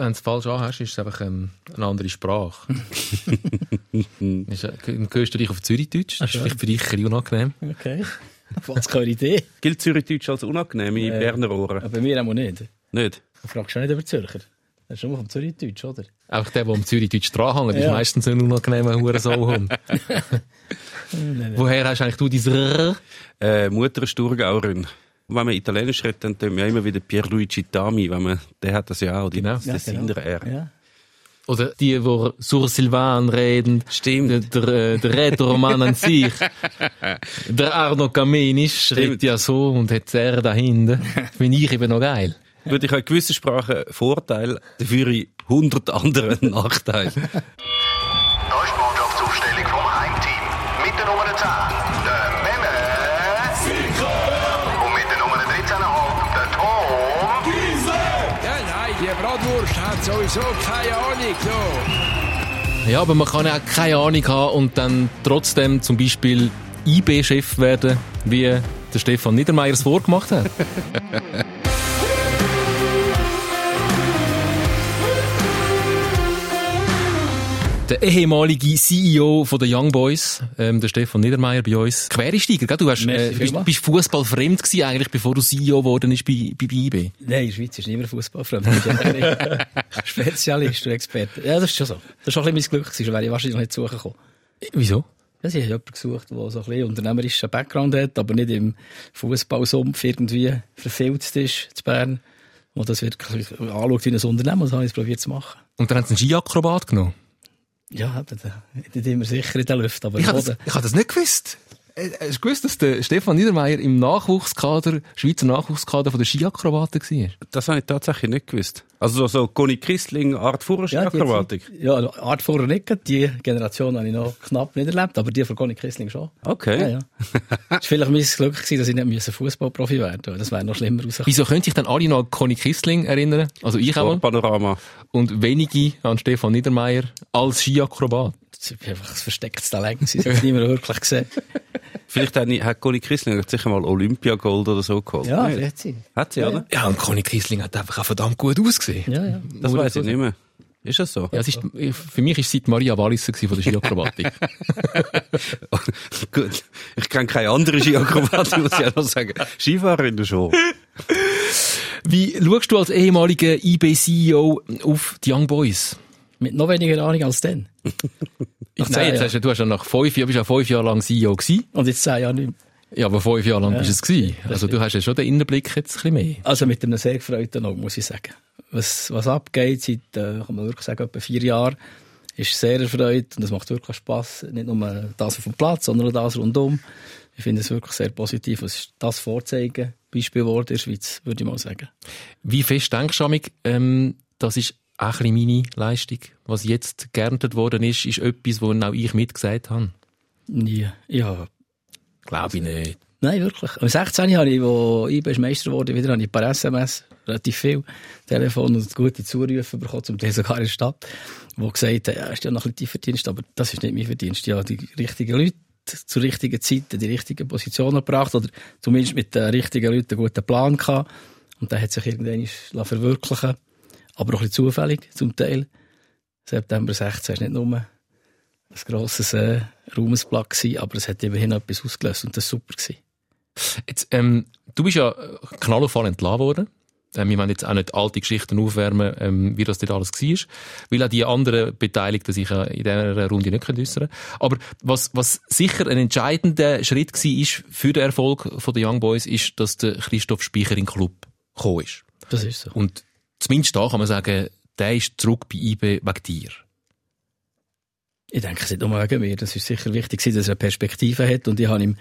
wenn du es falsch anhast, ist es einfach ähm, eine andere Sprache. ist, äh, hörst du dich auf Zürichdeutsch? Das ist vielleicht für dich ein unangenehm. Okay. Was keine Idee. Gilt Zürichdeutsch als unangenehm in Äh, Berner Ohren? Aber bei mir auch nicht. Nicht? Du fragst schon nicht über Zürcher. Das ist nur vom Zürichdeutsch, oder? Einfach der, der am Zürichdeutsch dranhängt, ist Ja. meistens ein unangenehmer Hurensohn. Woher hast eigentlich du dieses R? Äh, Mutter ist Thurgauerin. Und wenn man Italienisch redet, dann tun wir immer wieder Pierluigi Tami, wenn man, der hat das ja auch, die, Genau. das Ja, Tessiner R. Ja. Oder die, die sur Silvan reden. Stimmt. Der, der, der Rätoroman an sich. Der Arno Kamenisch redet ja so und hat das R dahinter. Finde ich eben noch geil. Würde ich habe in gewissen Sprachen Vorteil, dafür in 100 anderen Nachteil. Sowieso keine Ahnung. So. Ja, aber man kann ja auch keine Ahnung haben und dann trotzdem zum Beispiel IB-Chef werden, wie der Stefan Niedermeyer es vorgemacht hat. Der ehemalige CEO von den Young Boys, ähm, der Stefan Niedermeyer bei uns. Quereinsteiger, gell? Du hast, äh, bist, bist Fußballfremd gewesen eigentlich, bevor du CEO geworden bist bei, bei, bei IB. Nein, in der Schweiz ist niemand Fußballfremd. Du Spezialist und Experte. Ja, das ist schon so. Das war auch ein bisschen mein Glück, sonst wäre ich wahrscheinlich nicht suchen gekommen. Wieso? Ja, sie haben jemanden gesucht, der so ein bisschen unternehmerischen Background hat, aber nicht im Fußballsumpf irgendwie verfilzt ist, zu Bern. Und das wirklich anschaut wie ein Unternehmen, das habe ich probiert zu machen. Und dann haben sie einen Skiakrobat genommen. Ja, das nicht immer sicher in der Luft, aber Ich habe das, ich hab das nicht gewusst. Äh, Hast du gewusst, dass der Stefan Niedermeyer im Nachwuchskader, Schweizer Nachwuchskader von der Skiakrobaten war? Das habe ich tatsächlich nicht gewusst. Also so, so Conny Christling, Art Ja, die Führerschaftakrobatik. Zeit- Ja, Art vorher nicht, die Generation habe ich noch knapp nicht erlebt, aber die von Conny Kissling schon. Okay. Ja, ja. Es war vielleicht mein Glück, gewesen, dass ich nicht Fußballprofi werden musste. Das wäre noch schlimmer rausgekommen. Wieso können sich dann alle noch an Conny Kissling erinnern? Also ich auch. mal. Panorama. Und wenige an Stefan Niedermeyer als Skiakrobat. Das war einfach ein verstecktes Talent. Sie haben es niemand wirklich gesehen. Vielleicht hat, hat Conny Christling sicher mal Olympiagold oder so geholt. Ja, Nicht? vielleicht sie. Hat sie, oder? Ja, und Conny Kissling hat einfach auch verdammt gut ausgesehen. Ja, ja. Das weiß ich nicht mehr. Ist das so? Ja, es ist, für mich ist sie die Maria Walliser von der Skiakrobatik. Gut. Ich kenne keine andere Skiakrobatin, muss ich auch noch sagen. Skifahrerin schon. Wie schaust du als ehemaliger IB-CEO auf die Young Boys? Mit noch weniger Ahnung als dann. Ich zehn Jahren. hast du, du hast ja nach fünf Jahren, bist ja fünf Jahre lang CEO gewesen. Und jetzt zehn Jahre nicht mehr. Ja, aber fünf Jahre lang Ja, bist du es gewesen. Also du hast ja schon den Innenblick jetzt ein bisschen mehr. Also mit einem sehr gefreuten Auge, muss ich sagen. Was, was abgeht seit, äh, kann man wirklich sagen, etwa vier Jahren, ist sehr erfreut und es macht wirklich Spass. Nicht nur das auf dem Platz, sondern auch das rundum. Ich finde es wirklich sehr positiv. Es ist das Vorzeigen, Beispiel geworden in der Schweiz, würde ich mal sagen. Wie fest denkst du, Amig, ähm, das ist auch ein meine Leistung. Was jetzt geerntet worden ist, ist etwas, wo auch ich mitgesagt habe. Nie. Ja. Glaube ich nicht. Nein, wirklich. Am 16. habe ich, wo ich bin Meister wurde, wieder habe ich ein paar SMS, relativ viel, Telefon und gute Zurufe bekommen, zum Teil sogar in der Stadt, wo gesagt haben, ja, ist ja noch ein bisschen Verdienst, aber das ist nicht mein Verdienst. Ja, die richtigen Leute zur richtigen Zeit die richtigen Positionen gebracht oder zumindest mit den richtigen Leuten einen guten Plan gehabt. Und der hat sich irgendwann lassen verwirklichen aber auch ein bisschen zufällig zum Teil. September 16 ist nicht nur ein grosses äh, Ruhmesblatt gewesen, aber es hat immerhin etwas ausgelöst und das war super. Gewesen. Jetzt, ähm, du bist ja knallauffall entlassen worden. Ähm, wir wollen jetzt auch nicht alte Geschichten aufwärmen, ähm, wie das dort alles war. Weil auch die anderen Beteiligten sich ja in dieser Runde nicht äußern können. Aber was, was sicher ein entscheidender Schritt war für den Erfolg der Young Boys, ist, dass der Christoph Speicher in den Club gekommen ist. Das ist so. Und zumindest da kann man sagen, der ist zurück bei IB wegen dir. Ich denke, es ist nicht nur wegen mir. Das ist sicher wichtig, dass er eine Perspektive hat. Und ich habe ihm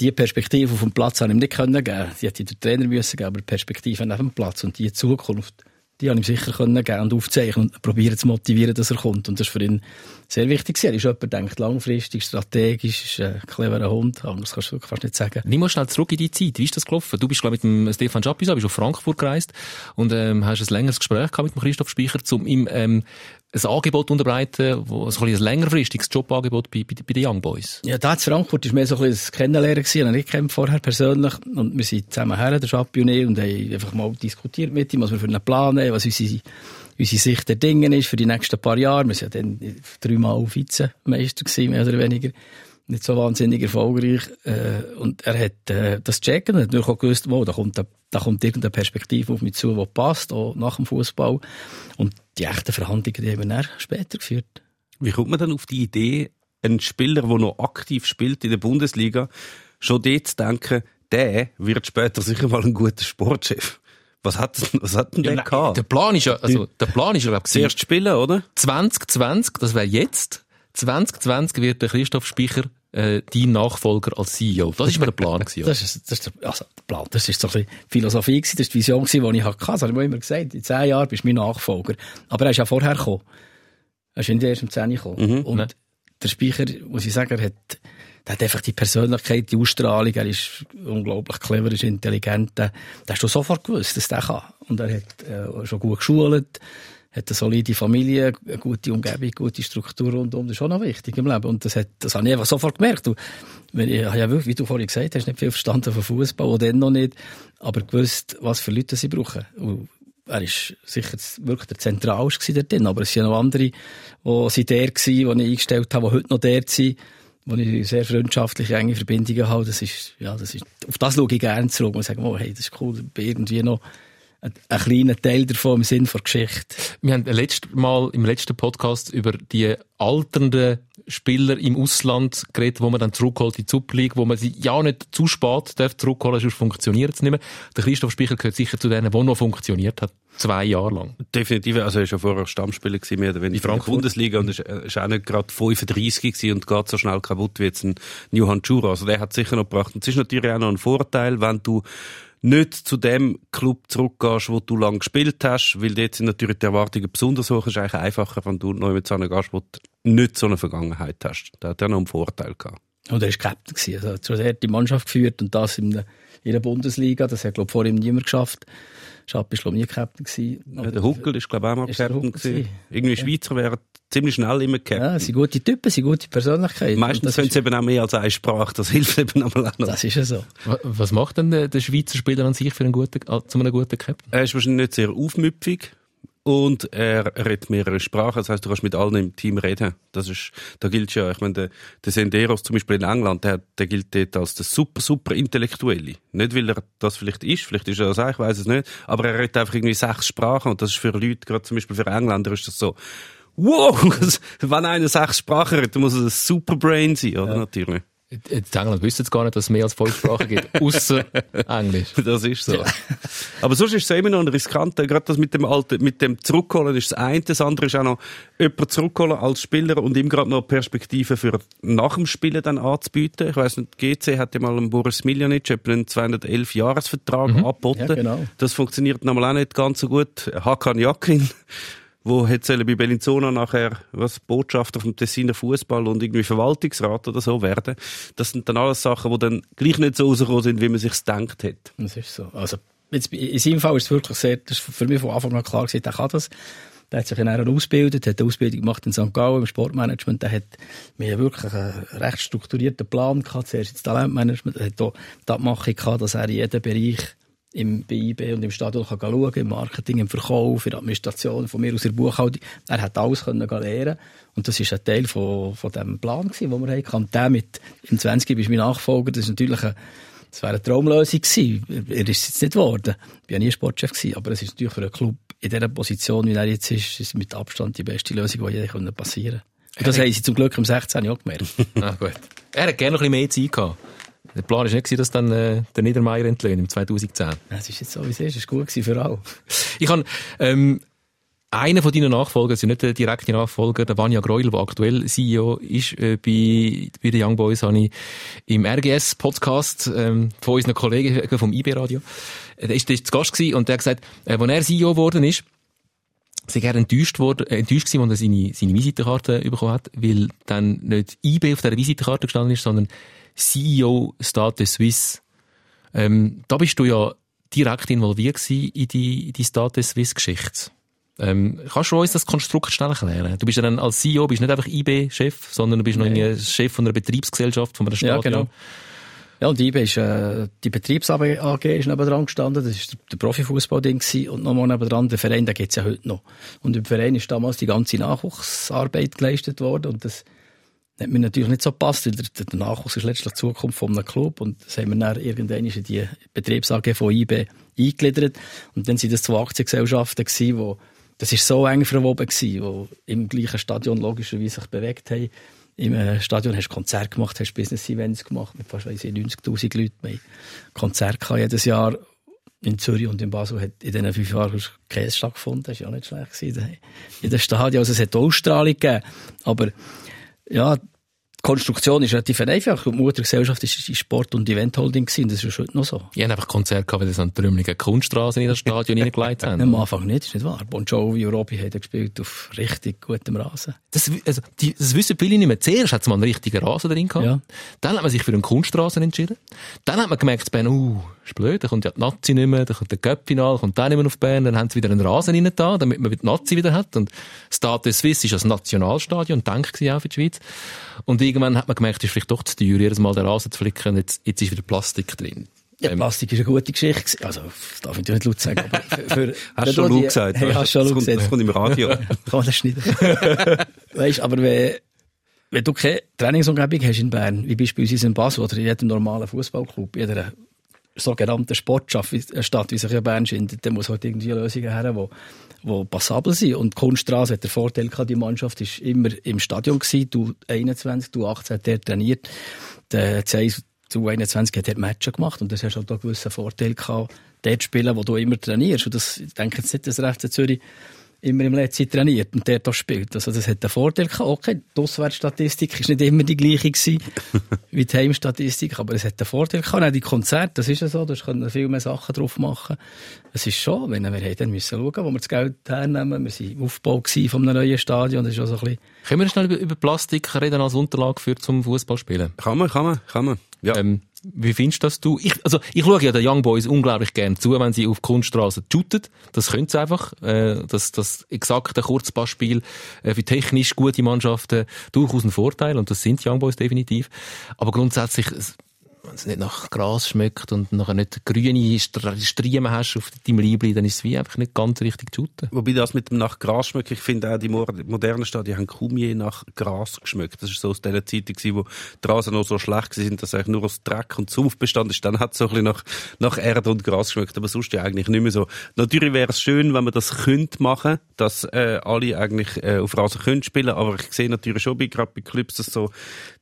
die Perspektive auf dem Platz ich ihm nicht können geben. Die hätte der Trainer müssen geben, aber die Perspektive neben dem Platz und die Zukunft, die habe ich ihm sicher können geben und aufzeichnen und probieren zu motivieren, dass er kommt. Und das ist für ihn sehr wichtig. Er ist jemand, denkt langfristig, strategisch, ist ein cleverer Hund. Anders kannst du fast nicht sagen. Nimm mal schnell zurück in die Zeit. Wie ist das gelaufen? Du bist, glaube ich, mit dem Stefan Schapisa, bist auf Frankfurt gereist und ähm, hast ein längeres Gespräch gehabt mit dem Christoph Speicher, um ihm ähm, ein Angebot unterbreiten, wo, so ein, ein längerfristiges Jobangebot bei, bei, bei den Young Boys. Ja, da in Frankfurt war mehr so ein ein Kennenlernen gewesen. Ich kennt vorher persönlich. Und wir sind zusammen her, der Schapi und ich, und haben einfach mal diskutiert mit ihm, was wir für einen Plan haben, was unsere, unsere Sicht der Dinge ist für die nächsten paar Jahre. Wir sind ja dann dreimal Vizemeister gewesen, mehr oder weniger. Nicht so wahnsinnig erfolgreich. Äh, und er hat äh, das checken und hat natürlich auch gewusst, wo, da kommt, da, da kommt irgendeine Perspektive auf mich zu, die passt, auch nach dem Fußball. Und die echten Verhandlungen, die haben wir später geführt. Wie kommt man dann auf die Idee, einen Spieler, der noch aktiv spielt in der Bundesliga, schon dort zu denken, der wird später sicher mal ein guter Sportchef? Was hat, was hat denn der Der gehabt? Plan ist ja, also, der Plan ist ja, glaub ich, Zuerst spielen, oder? 2020, das wäre jetzt, 2020 wird der Christoph Speicher äh, dein Nachfolger als CEO. Das ist mir der Plan gewesen. Das ist, das ist der, also der Plan. Das ist so ein Philosophie gewesen, das ist die Vision gewesen, die ich hatte. Das habe ich mir immer gesagt. In zehn Jahren bist du mein Nachfolger. Aber er ist ja vorher gekommen. Er ist nicht erst um 10 Uhr gekommen. Und Nein. der Speicher, muss ich sagen, er hat, der hat einfach die Persönlichkeit, die Ausstrahlung. Er ist unglaublich clever, ist intelligent. Der, der hast du sofort gewusst, dass der kann. Und er hat äh, schon gut geschult, hat eine solide Familie, eine gute Umgebung, gute Struktur rundum. Das ist schon noch wichtig im Leben. Und das, hat, das habe ich einfach sofort gemerkt. Du, wenn ich, ja wie du vorhin gesagt hast, nicht viel verstanden von Fußball, auch dann noch nicht, aber gewusst, was für Leute sie brauchen. Und er ist sicher wirklich der Zentralste dort drin, aber es sind noch andere, die sind der gewesen, die ich eingestellt habe, die heute noch der sind, wo ich sehr freundschaftliche, enge Verbindungen habe. Das ist, ja, das ist, auf das schaue ich gerne zurück und sage, oh, hey, das ist cool, irgendwie noch ein, ein kleiner Teil davon im Sinn der Geschichte. Wir haben letztes Mal im letzten Podcast über die alternden Spieler im Ausland geredet, wo man dann zurückholt in die Super League, wo man sie ja nicht zu spät darf zurückholen, sonst funktioniert es nicht mehr. Der Christoph Speicher gehört sicher zu denen, der noch funktioniert hat. Zwei Jahre lang. Definitiv, also er war ja vorher Stammspieler gewesen, mehr oder weniger in der Frankfurt. Bundesliga und ist, äh, ist auch nicht gerade 35 gewesen und geht so schnell kaputt wie jetzt ein Johann Schura. Also der hat sicher noch gebracht. Und es ist natürlich auch noch ein Vorteil, wenn du nicht zu dem Club zurückgehst, wo du lange gespielt hast, weil dort sind natürlich die Erwartungen besonders hoch. Es ist eigentlich einfacher, wenn du neu mit so gehst, wo du nicht so eine Vergangenheit hast. Da hat er noch einen Vorteil gehabt. Und er war Captain. Also, er hat die Mannschaft geführt und das in der, in der Bundesliga. Das hat, glaube ich, vor ihm niemand geschafft. Schapp ist, glaube ich, nie Captain gewesen. Ja, der Huckel ist, glaube ich, auch mal Captain gewesen. Irgendwie Schweizer wären ziemlich schnell immer Captain. Ja, es sind gute Typen, es sind gute Persönlichkeiten. Meistens das können ist- sie eben auch mehr als eine Sprache. Das hilft eben auch noch. Das ist ja so. Wa- Was macht denn der, der Schweizer Spieler an sich für einen guten, äh, zu einem guten Captain? Er ist wahrscheinlich nicht sehr aufmüpfig und er redet mehrere Sprachen. Das heißt, du kannst mit allen im Team reden. Das ist, da gilt ja, ich meine, der, der Senderos zum Beispiel in England, der, der gilt dort als der super, super Intellektuelle. Nicht, weil er das vielleicht ist, vielleicht ist er das auch, ich weiß es nicht, aber er redet einfach irgendwie sechs Sprachen und das ist für Leute, gerade zum Beispiel für Engländer, ist das so, wow, wenn einer sechs Sprachen redet, dann muss er ein Superbrain sein, oder? Natürlich. In England wissen sie gar nicht, dass es mehr als fünf Sprachen gibt, außer Englisch. Das ist so. Aber sonst ist es immer noch ein riskanter, gerade das mit dem alten, mit dem Zurückholen ist das eine, das andere ist auch noch, jemanden zurückholen als Spieler und ihm gerade noch Perspektiven für nach dem Spielen dann anzubieten. Ich weiss nicht, GC hat ja mal einen Boris Miljanic einen 211-Jahres-Vertrag angeboten. Ja, genau. Das funktioniert nochmal auch nicht ganz so gut. Hakan Jakin, wo hat sollen bei Bellinzona nachher was Botschafter vom Tessiner Fußball und irgendwie Verwaltungsrat oder so werden. Das sind dann alles Sachen, die dann gleich nicht so rausgekommen sind, wie man sich's gedacht hat. Das ist so. Also, jetzt, in seinem Fall ist es wirklich sehr, das ist für mich von Anfang an klar gewesen, der kann das. Der hat sich in einer ausgebildet, hat eine Ausbildung gemacht in St. Gallen im Sportmanagement. Der hat mir wirklich einen recht strukturierten Plan gehabt. Zuerst ins Talentmanagement. Er hat auch die Abmachung gehabt, dass er in jedem Bereich im BIB und im Stadion kann schauen im Marketing, im Verkauf, in der Administration, von mir aus in der Buchhaltung. Er hat alles können lernen und das ist ein Teil von, von dem Plan gewesen, den wir hatten. Und der mit, im 20. bist du mein Nachfolger, das ist natürlich eine, das wäre eine Traumlösung gewesen. Er ist es jetzt nicht geworden. Ich war ja nie Sportchef gewesen, aber es ist natürlich für einen Club in dieser Position, wie er jetzt ist, ist mit Abstand die beste Lösung, die je passieren Und das haben sie zum Glück im 16. Jahr gemerkt. Ah, gut. Er hat gerne noch ein bisschen mehr Zeit gehabt. Der Plan war nicht, dass dann äh, der Niedermeyer entlöhnt im 2010. Es ist jetzt so, wie es ist. Es war gut gewesen für alle. Ich habe ähm, einer von deinen Nachfolgern, also nicht der direkte Nachfolger, der Vanja Greuel, der aktuell CEO ist äh, bei, bei den Young Boys, habe ich im RGS-Podcast ähm, von unseren Kollegen vom IB-Radio, äh, der ist, der ist zu Gast gewesen und der hat gesagt, äh, als er CEO geworden ist, sei er enttäuscht worden, äh, enttäuscht gewesen, als er seine, seine Visitenkarte bekommen hat, weil dann nicht IB auf der Visitenkarte gestanden ist, sondern CEO Stade Suisse. Ähm, da bist du ja direkt involviert in die, in die Stade Suisse Geschichte. Ähm, kannst du uns das Konstrukt schnell erklären? Du bist ja dann als CEO bist nicht einfach IB-Chef, sondern du bist noch Nein. irgendwie Chef von einer Betriebsgesellschaft, von einer Ja, Stadion. genau. Ja, und IBE ist, äh, die Betriebs-AG ist nebendran gestanden, das ist der, Profifußball-Ding und nochmal nebendran der Verein, den gibt's ja heute noch. Und im Verein ist damals die ganze Nachwuchsarbeit geleistet worden, und das hat mir natürlich nicht so gepasst, weil der, der Nachwuchs ist letztlich die Zukunft von einem Club, und das haben wir dann irgendwann in die Betriebs-AG von IBE eingegliedert, und dann sind das zwei Aktiengesellschaften gewesen, wo, das ist so eng verwoben gewesen, wo im gleichen Stadion logischerweise sich bewegt haben, im äh, Stadion hast du Konzerte gemacht, hast Business-Events gemacht mit fast weiss ich, 90'000 Leuten. Wir haben jedes Jahr in Zürich und in Basel hat in diesen fünf Jahren Käse stattgefunden. Das war ja nicht schlecht in den Stadien. Also es hat Ausstrahlung gegeben. Aber ja, die Konstruktion ist relativ einfach. Die Muttergesellschaft ist die Sport- und Event-Holding gewesen. Das ist heute noch so. Ich habe einfach Konzert gehabt, weil sie an Trümmeligen Kunststraße in das Stadion hineingelegt haben. Am Anfang nicht, ist nicht wahr. Bon Jovi Robbie haben gespielt auf richtig gutem Rasen. Das, also, die, das wissen viele nicht mehr. Zuerst hat es mal einen richtigen Rasen drin gehabt. Ja. Dann hat man sich für einen Kunststraßen entschieden. Dann hat man gemerkt, Bern, uh, ist blöd, da kommt ja die Nazi nicht mehr, da kommt der Cup-Final, kommt der nicht mehr auf Bern, dann haben sie wieder einen Rasen rein da, damit man die Nazi wieder hat. Und Stade Suisse ist das Nationalstadion, ich auch für die Schweiz. Und irgendwann hat man gemerkt, ist vielleicht doch zu teuer, jedes Mal den Rasen zu flicken, jetzt, jetzt ist wieder Plastik drin. Ja, Plastik ist eine gute Geschichte. Also, das darf ich natürlich nicht laut sagen, aber für, für, Hast schon die- laut gesagt? Hey, hast schon kommt, das gesagt. kommt im Radio. Kann man das schneiden? weißt, aber wenn, wenn du keine Trainingsumgebung hast in Bern, wie beispielsweise in Basel oder in jedem normalen Fußballclub, in jeder sogenannten Sportstadt, wie- äh, wie sich ja Bern schindet, dann muss halt irgendwie Lösungen her, die wo passabel sind. Und die Kunststraße hat den Vorteil gehabt, die Mannschaft ist immer im Stadion gewesen, du 21, du 18 hat der trainiert, der C1 zu 21 hat dort Matches gemacht und das hast halt auch einen gewissen Vorteil gehabt, dort zu spielen, wo du immer trainierst. Und das, ich denke jetzt nicht, dass der FC Zürich immer im letzten trainiert und der da spielt. Also das hat den Vorteil gehabt. Okay, die Auswärtsstatistik ist nicht immer die gleiche gewesen wie die Heimstatistik, aber es hat den Vorteil gehabt. Auch die Konzerte, das ist ja so, da können viel mehr Sachen drauf machen. Es ist schon, wenn wir haben dann müssen schauen, wo wir das Geld hernehmen. Wir waren im Aufbau einem neuen Stadion, das ist auch so ein bisschen Können wir schnell über, über Plastik reden als Unterlage für zum Fußballspielen? Kann man, kann man, kann man. Ja. Ähm, wie findest das du? Ich, also, ich schaue ja den Young Boys unglaublich gern zu, wenn sie auf Kunststraße shooten. Das können sie einfach. Äh, das, das exakte Kurzpassspiel äh, für technisch gute Mannschaften durchaus ein Vorteil und das sind die Young Boys definitiv. Aber grundsätzlich, wenn es nicht nach Gras schmeckt und nachher nicht grüne Striemen hast auf deinem Liebling, dann ist es wie einfach nicht ganz richtig shooten. Wobei das mit dem nach Gras schmeckt, ich finde auch die mo- modernen Stadien haben kaum je nach Gras geschmeckt. Das ist so aus der Zeit gewesen, wo die Rasen noch so schlecht sind, dass eigentlich nur aus Dreck und Sumpf bestand ist. Dann hat es so ein bisschen nach, nach Erde und Gras geschmeckt, aber sonst ja eigentlich nicht mehr so. Natürlich wäre es schön, wenn man das könnte machen, dass äh, alle eigentlich äh, auf Rasen können spielen, aber ich sehe natürlich schon bei, gerade bei Clubs, dass so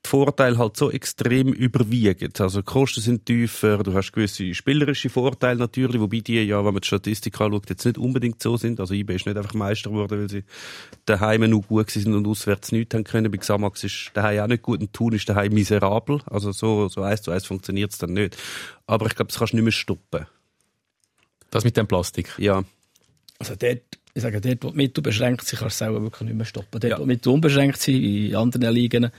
die Vorteile halt so extrem überwiegen. Also die Kosten sind tiefer, du hast gewisse spielerische Vorteile natürlich, wobei die ja, wenn man die Statistik anschaut, jetzt nicht unbedingt so sind. Also IB ist nicht einfach Meister geworden, weil sie daheim noch gut sind und auswärts nichts haben können. Bei Xamax ist daheim auch nicht gut und Thun ist daheim miserabel. Also so, so eins zu eins funktioniert es dann nicht. Aber ich glaube, das kannst du nicht mehr stoppen. Das mit dem Plastik. Ja. Also dort, ich sage, dort, wo die Mittel beschränkt sind, kannst du es selber wirklich nicht mehr stoppen. Dort, wo die Mittel unbeschränkt sind, in anderen Ligen,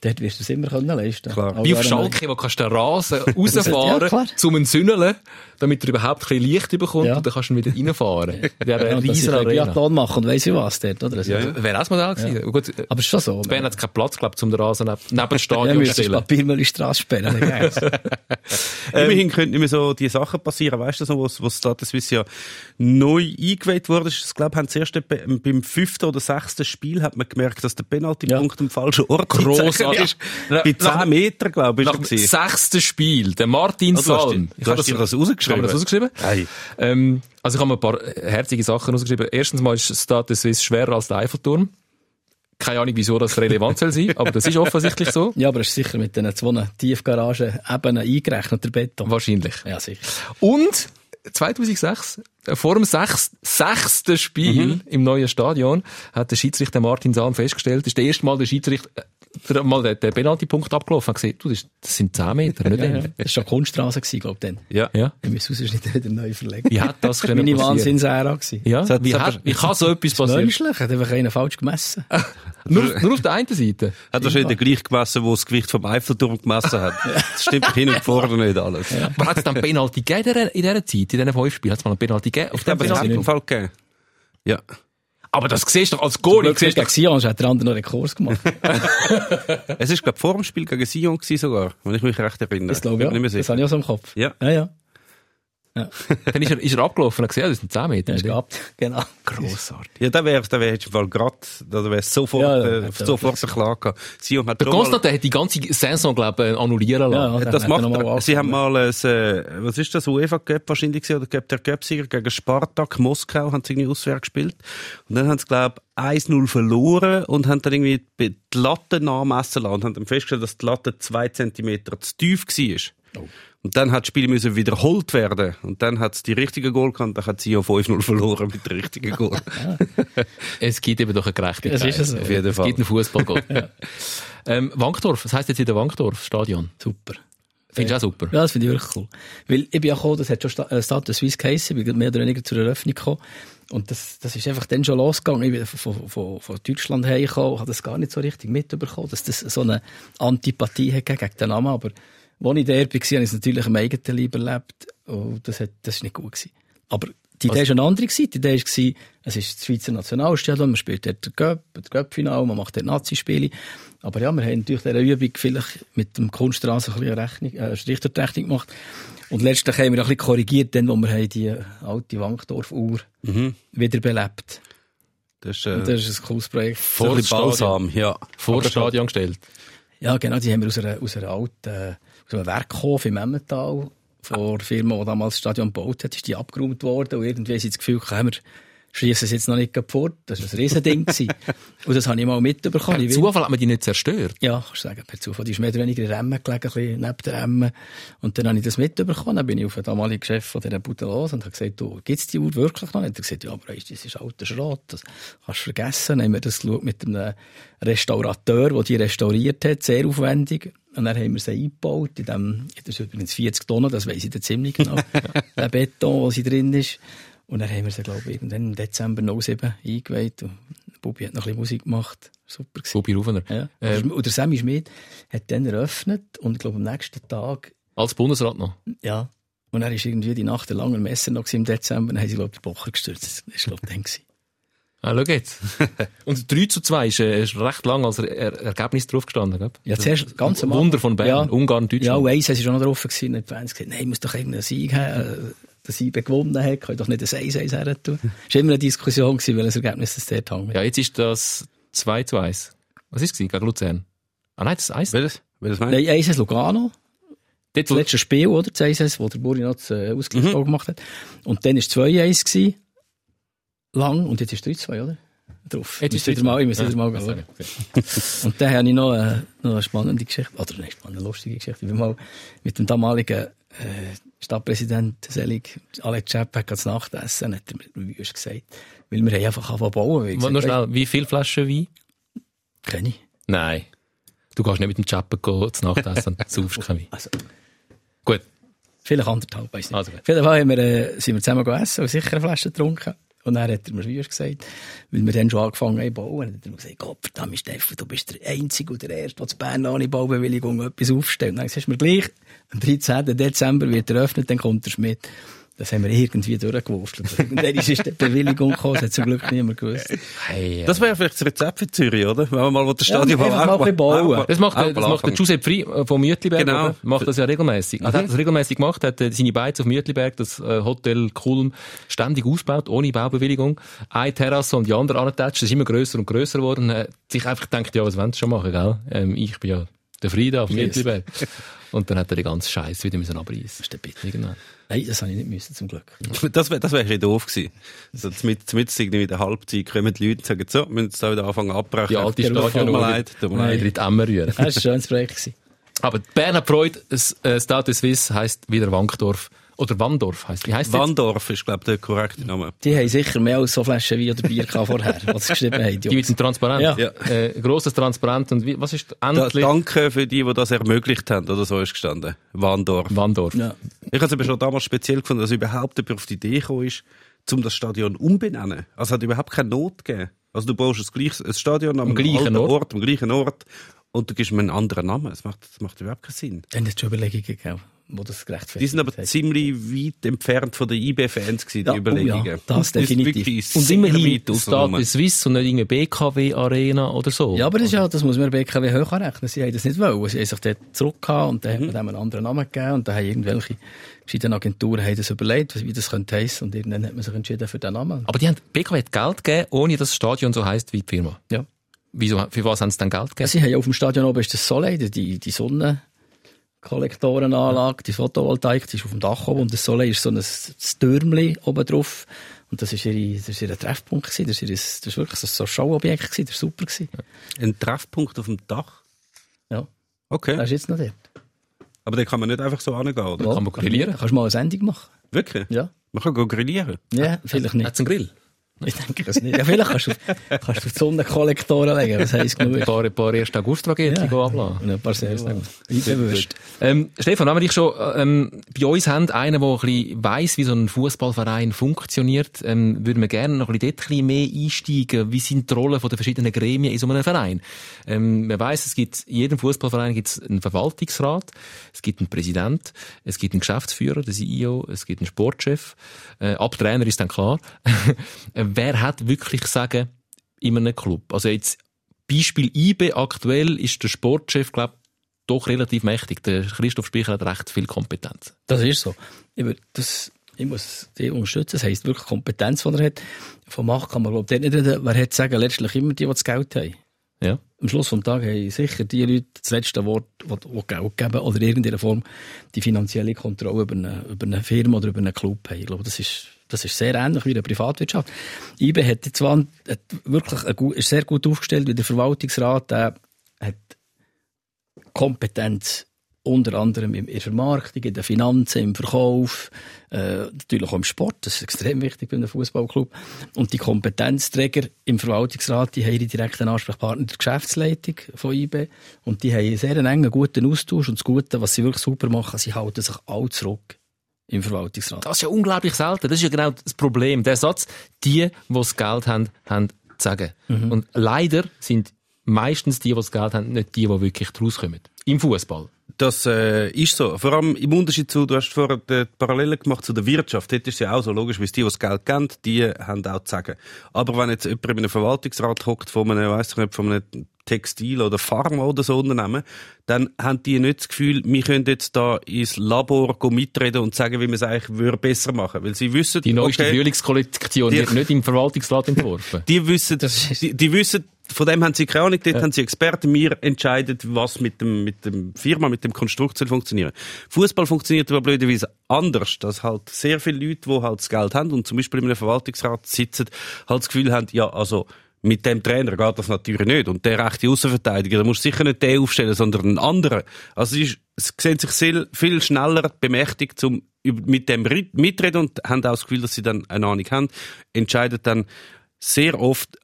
dort wirst du es immer können leisten Klar. Also Wie auf Schalke, wo kannst du den Rasen Ja, rausfahren, klar. zum einen Sünneln, damit er überhaupt ein bisschen Licht bekommt Ja. und dann kannst du ihn wieder reinfahren. Ja, ich riesen ein Arena. Biathlon machen und weiss ich was dort, oder? Also, Ja, ja. Wäre auch das Modell gewesen. Gut, äh, Aber es ist schon so. Bern hat keinen Platz, glaube ich, um den Rasen neben, neben das Ja, Stadion wir zu müssen stellen. das Papiermüllstraße sperren. nicht geil. Immerhin könnten nicht mehr so die Sachen passieren. Weißt du, so, was, was Status Suisse ja neu eingeweiht wurde? Ich glaube, haben zuerst be- beim fünften oder sechsten Spiel hat man gemerkt, dass der Penaltypunkt am falschen Ort Grossartig. ist. Ja. Bei Nach- 10 Metern, glaube ich, Nach ist dem er sechsten Spiel, der Martin du hast Salm. du hast dir das rausgeschrieben? Haben wir das rausgeschrieben? Nein. Ähm, also ich habe mir ein paar herzige Sachen rausgeschrieben. Erstens mal ist Status Suisse schwerer als der Eiffelturm. Keine Ahnung, wieso das relevant soll sein, aber das ist offensichtlich so. ja, aber es ist sicher mit diesen zwei Tiefgaragen Ebenen eingerechnet, der Beton. Wahrscheinlich. Ja, sicher. Und 2006, äh, vor dem sechs, sechsten Spiel Mhm. im neuen Stadion, hat der Schiedsrichter Martin Sahn festgestellt, ist das erste Mal der Schiedsrichter der, mal den, den Penaltypunkt abgelaufen hat gesehen, du, das, das sind 10 Meter, nicht Ja, ja. Das war schon Kunststraße, glaube ich, dann. Ja. Ja. Wir müssen rausschneiden, wieder neu verlegen. Wie hat das Das war können meine? Wahnsinnsära. gewesen. Ja, hat- wie, das hat, hat- wie kann so etwas passieren? Menschlich, hat einfach einer falsch gemessen. Nur, nur auf der einen Seite. Hat wahrscheinlich den gleich gemessen, wo das Gewicht vom Eiffelturm gemessen hat. Das stimmt hin und vorne nicht alles. Aber hat es dann Penalty gegeben in dieser- Zeit, in diesen fünf Spielen? Hat es mal einen Penalty gegeben? Auf Ich dem hat Penalty? Fall gegeben. Ja. Aber das siehst du doch als Siehst du gegen Sion hat der andere noch einen Kurs gemacht. Es ist, glaube ich, vor dem Spiel gegen Sion sogar, wenn ich mich recht erinnere. Das glaube Bin ich mehr Das habe ich auch so im Kopf. Ja. Ja, ja. dann ist er, ist er abgelaufen und hat gesehen, das sind 10 Meter. Das ist gehabt. Genau. Grossartig. Ja, da wäre da wär grad, sofort, Ja, ja, äh, er sofort eine Klage gehabt. Der Constantin hat die ganze Saison, glaube ich, annullieren Ja, lassen. ja, Das dann macht er Sie haben mal ein, äh, was ist das, UEFA Cup wahrscheinlich gewesen, oder Cup der Cup-Sieger gegen Spartak Moskau, haben sie irgendwie auswärts gespielt. Und dann haben sie, glaube ich, 1-0 verloren und haben dann irgendwie die Latte nachmessen lassen und haben dann festgestellt, dass die Latte zwei Zentimeter zu tief war. Oh. Und dann hat das Spiel müssen wiederholt werden. Und dann hat es die richtige Goal gehabt, dann hat sie ja 5-0 verloren mit dem richtigen Goal. Es gibt eben doch eine Gerechtigkeit. Das ist es so. Auf jeden Es Fall. gibt einen Fußballgott. ähm, Wankdorf, was heisst jetzt wieder Wankdorf Stadion? Super. Findest du auch super? Ja, das finde ich wirklich cool. Weil ich bin ja gekommen, das hat schon Sta- äh, Stade Suisse geheissen, ich bin mehr oder weniger zur Eröffnung gekommen. Und das, das ist einfach dann schon losgegangen. Ich bin von, von, von Deutschland hergekommen und habe das gar nicht so richtig mitbekommen, dass das so eine Antipathie hat gegen den Namen. Aber als ich da war, habe ich es natürlich im eigenen Leib erlebt. Und das, hat, das ist nicht gut gewesen. Aber die Idee war eine andere. gewesen. Die Idee war, es ist das Schweizer Nationalstadion, man spielt dort den Cup, das Cup-Final, man macht dort Nazi-Spiele. Aber ja, wir haben durch diese Übung vielleicht mit dem Kunststraße ein bisschen Rechnung, äh, Richterrechnung gemacht. Und letztlich haben wir ein bisschen korrigiert, dann, wo wir haben die alte Wankdorf-Uhr wiederbelebt. Das ist, äh, das ist ein cooles Projekt. Vor das Balsam, ja. Vor das Stadion gestellt. Ja, genau, die haben wir aus einer, aus einer alten, aus einem Werkhof im Emmental, von der Firma, die damals das Stadion gebaut hat, ist die abgeräumt worden und irgendwie sie das Gefühl, können wir schießen es jetzt noch nicht kaputt. Das war ein Riesending. und das habe ich mal mitbekommen. Per Zufall hat man die nicht zerstört. Ja, kannst du sagen, per Zufall. Die ist mehr oder weniger in Remmen gelegen, ein bisschen neben der Remme. Und dann habe ich das mitbekommen. Dann bin ich auf den damaligen Chef von dieser Bude los und habe gesagt, du, gibt's die Uhr wirklich noch? Und er hat gesagt, ja, aber das ist alter Schrott. Das kannst du vergessen. Dann haben wir das geschaut mit einem Restaurateur, der die restauriert hat, sehr aufwendig. Und dann haben wir sie eingebaut, in dem, das ist übrigens 40 Tonnen, das weiss ich dann ziemlich genau, der Beton, wo sie drin ist. Und dann haben wir sie, glaube ich, irgendwann im Dezember 07 eingeweiht. Und Bubi hat noch ein bisschen Musik gemacht. Super gewesen. Bubi Rufener. Ja. Ähm, und der Sammy Schmidt hat dann eröffnet und ich glaube am nächsten Tag, Als Bundesrat noch. ja, und er ist irgendwie die Nacht der langen Messe noch im Dezember, dann haben sie glaube ich den Bocher gestürzt. Das war glaube ich dann. Ah, schau jetzt. Und 3 zu 2 ist, äh, ist recht lang als er er Ergebnis drauf gestanden. Gell? Ja, zuerst ganz am Wunder von Bern, Ja. Ungarn, Ja, Deutschland. und eins sie schon noch drauf gewesen, und Fans gesagt, nein, muss doch irgendeinen Sieg haben, äh, der Sieg gewonnen hat, kann ich doch nicht ein 1-1 her tun. Es war immer eine Diskussion gewesen, welches Ergebnis das dort hängt. Ja, jetzt ist das 2 zu 1. Was ist es? Gegen Luzern? Ah nein, das ist 1. Welches? Welches meinst Nein, 1 Lugano. Dort, Das letzte Spiel, oder? Das 1 wo der Buri noch das äh, Ausgleichstor gemacht hat. Und dann war es 2-1 gewesen. Lang. Und jetzt ist 3-2, oder? Drauf. Jetzt ist wieder mal, ich muss wieder mal schauen. Und dann habe ich noch, äh, noch eine spannende Geschichte, oder eine spannende, lustige Geschichte. Ich bin mal mit dem damaligen äh, Stadtpräsident Selig, Alex Czepp, hat das Nachtessen, hat er mir wüst gesagt. Weil wir haben einfach angefangen zu bauen. Weil ich Nur gesagt, schnell, wie viele Flaschen Wein? «Hey, Kenn ich. Nein. Du gehst nicht mit dem gehen, zu Nacht essen und saufst kein Wein. Also, Gut. vielleicht anderthalb, weiss nicht. Also. Auf jeden Fall haben wir, äh, sind wir zusammen gegessen und sicher eine Flasche getrunken. Und dann hat er mir wüst gesagt, weil wir dann schon angefangen haben zu bauen, hat er mir gesagt, Gott verdammt Steffen, du bist der Einzige und der Erste, der zu Bern ohne Baubewilligung etwas aufstellt. Und dann sagst du mir gleich, am 13. Dezember wird eröffnet, dann kommt der Schmidt. Das haben wir irgendwie durchgewurstelt. Und dann ist die Bewilligung gekommen, das hat zum Glück niemand gewusst. Hey, Das wäre vielleicht das Rezept für Zürich, oder? Wenn man mal das Stadion Ja, einfach mal ein bisschen bauen. Das macht, das macht der. Giuseppe Frey äh, vom Mütliberg, Genau. oder? Macht das ja regelmäßig. Also er hat das regelmäßig gemacht, hat äh, seine Beiz auf Mütliberg, das äh, Hotel Kulm, ständig ausgebaut, ohne Baubewilligung. Eine Terrasse und die andere angetatscht, das ist immer grösser und grösser geworden. Er hat sich einfach gedacht, ja, was wollen sie schon machen, gell? Ähm, ich bin ja der Frieda auf Mütliberg. Und dann hat er den ganzen Scheiß wieder müssen abreißen. Das ist der Bitte. Irgendwann. Nein, das habe ich nicht müssen, zum Glück. Das wäre das wär ein bisschen doof gewesen. So, mit, mit irgendwie in der Halbzeit kommen die Leute und sagen, so, wir müssen jetzt wieder anfangen abbrechen. Die alte Tut mir Stadion leid, tut mir wieder leid. in die Emme rühren. Das war ein schönes Projekt. gewesen. Aber Bern hat Freude, das, äh, Stade Suisse heisst wieder Wankdorf. Oder Wandorf heisst. Wie heisst das? Wandorf ist, glaube ich, der korrekte Name. Die haben sicher mehr als so Flaschen Wein oder Bier gehabt vorher, was sie geschrieben haben. Die mit dem Transparent. Ja. Ja. Äh, grosses Transparent und wie, was ist Da, endlich? danke für die, die das ermöglicht haben, oder so ist gestanden. Wandorf. Wandorf. Ja. Ich habe es aber schon damals speziell gefunden, dass überhaupt jemand auf die Idee gekommen ist, um das Stadion umbenennen. Also es hat überhaupt keine Not gegeben. Also du baust ein, gleiches, ein Stadion am, Am gleichen Ort. Ort, am gleichen Ort und du gibst ihm einen anderen Namen. Das macht, das macht überhaupt keinen Sinn. Dann hat es schon Überlegungen gegeben. Wo das gerechtfertigt Die sind aber hat. ziemlich weit entfernt von den IB-Fans gewesen, die Ja, oh Überlegungen. ja, das ist definitiv. Und immerhin. Stade Suisse und nicht irgendwie BKW Arena oder so. Ja, aber das, ist ja, das muss man BKW hoch anrechnen. Sie haben das nicht wollen. Sie haben sich dort zurückgehauen und dann Mhm. hat man dem einen anderen Namen gegeben und dann haben irgendwelche verschiedenen Agenturen haben das überlegt, wie das könnte heissen und irgendwann hat man sich entschieden für den Namen. Aber die haben, BKW hat Geld gegeben, ohne dass das Stadion so heisst wie die Firma. Ja. Wieso, für was haben sie dann Geld gegeben? Sie haben ja auf dem Stadion oben ist das Soleil, die, die Sonnenkollektorenanlage, die Photovoltaik, die ist auf dem Dach oben und das Soleil ist so ein Türmli oben drauf. Und das ist ihre, das ist ihr Treffpunkt gewesen. Das ist, ihr, das wirklich so ein Showobjekt gewesen. Das war super gewesen. Ein Treffpunkt auf dem Dach? Ja. Okay. Das ist jetzt noch dort. Aber den kann man nicht einfach so angehen, oder? kann man grillieren. Kannst du mal eine Sendung machen? Wirklich? Ja. Man kann grillieren. Ja, vielleicht nicht. Hat es einen Grill? Ich denke es nicht. Ja, vielleicht kannst du, kannst du auf die Sonnenkollektoren legen, das heisst Ein genug. paar, ein paar 1. August-Tragödien Ja. ablassen. Und ein paar sehr Einbewusst. Ähm, Stefan, wenn wir dich schon ähm, bei uns haben, einen, der ein bisschen weiss, wie so ein Fußballverein funktioniert, ähm, würden wir gerne noch ein bisschen dort ein bisschen mehr einsteigen. Wie sind die Rollen den verschiedenen Gremien in so einem Verein? Ähm, man weiss, es gibt, in jedem Fußballverein gibt es einen Verwaltungsrat, es gibt einen Präsident, es gibt einen Geschäftsführer, den CEO, es gibt einen Sportchef. Äh, ab Trainer ist dann klar. Wer hat wirklich sagen in einem Club? Also jetzt, Beispiel IB aktuell ist der Sportchef, glaube doch relativ mächtig. Der Christoph Spicher hat recht viel Kompetenz. Das ist so. Ich, das, ich muss die unterstützen. Das heisst wirklich Kompetenz, die er hat. Von Macht kann man, glaube ich, nicht reden. Wer hat sagen, letztlich immer die, die das Geld haben. Ja. Am Schluss vom Tag haben sicher die Leute das letzte Wort, die Geld geben oder in irgendeiner Form die finanzielle Kontrolle über eine, über eine Firma oder über einen Club haben. Ich glaube, das ist, das ist sehr ähnlich wie in der Privatwirtschaft. IBE hat zwar hat wirklich ein gut, ist sehr gut aufgestellt, wie der Verwaltungsrat, der hat Kompetenz unter anderem in der Vermarktung, in den Finanzen, im Verkauf, äh, natürlich auch im Sport. Das ist extrem wichtig bei einem Fußballclub. Und die Kompetenzträger im Verwaltungsrat, die haben ihre direkten Ansprechpartner der Geschäftsleitung von IB. Und die haben einen sehr engen, guten Austausch. Und das Gute, was sie wirklich super machen, sie halten sich alle zurück im Verwaltungsrat. Das ist ja unglaublich selten. Das ist ja genau das Problem. Der Satz, die, die das Geld haben, haben zu sagen. Und leider sind meistens die, die das Geld haben, nicht die, die wirklich draus kommen. Im Fußball. Das äh, ist so. Vor allem im Unterschied zu, du hast vorher die Parallele gemacht zu der Wirtschaft. Dort ist es ja auch so logisch, es die, die das Geld kennen, die haben auch zu sagen. Aber wenn jetzt jemand in einem Verwaltungsrat hockt von einem, weiss ich nicht, von einem Textil- oder Pharma- oder so Unternehmen, dann haben die nicht das Gefühl, wir können jetzt da ins Labor gehen mitreden und sagen, wie man es eigentlich würde besser machen. Weil sie wissen, Die neueste okay, Frühlingskollektion wird nicht im Verwaltungsrat entworfen. die wissen, die, die wissen, von dem haben sie keine Ahnung, dort haben sie Experten, wir entscheiden, was mit dem, mit dem Firma, mit dem Konstrukt soll funktionieren. Fußball funktioniert aber blöderweise anders, dass halt sehr viele Leute, die halt das Geld haben und zum Beispiel in einem Verwaltungsrat sitzen, halt das Gefühl haben, ja, also, mit dem Trainer geht das natürlich nicht. Und der rechte Außenverteidiger, musst du sicher nicht den aufstellen, sondern einen anderen. Also sie, ist- sehen sich sehr, viel schneller bemächtigt, um mit dem mitreden und haben auch das Gefühl, dass sie dann eine Ahnung haben, entscheiden dann sehr oft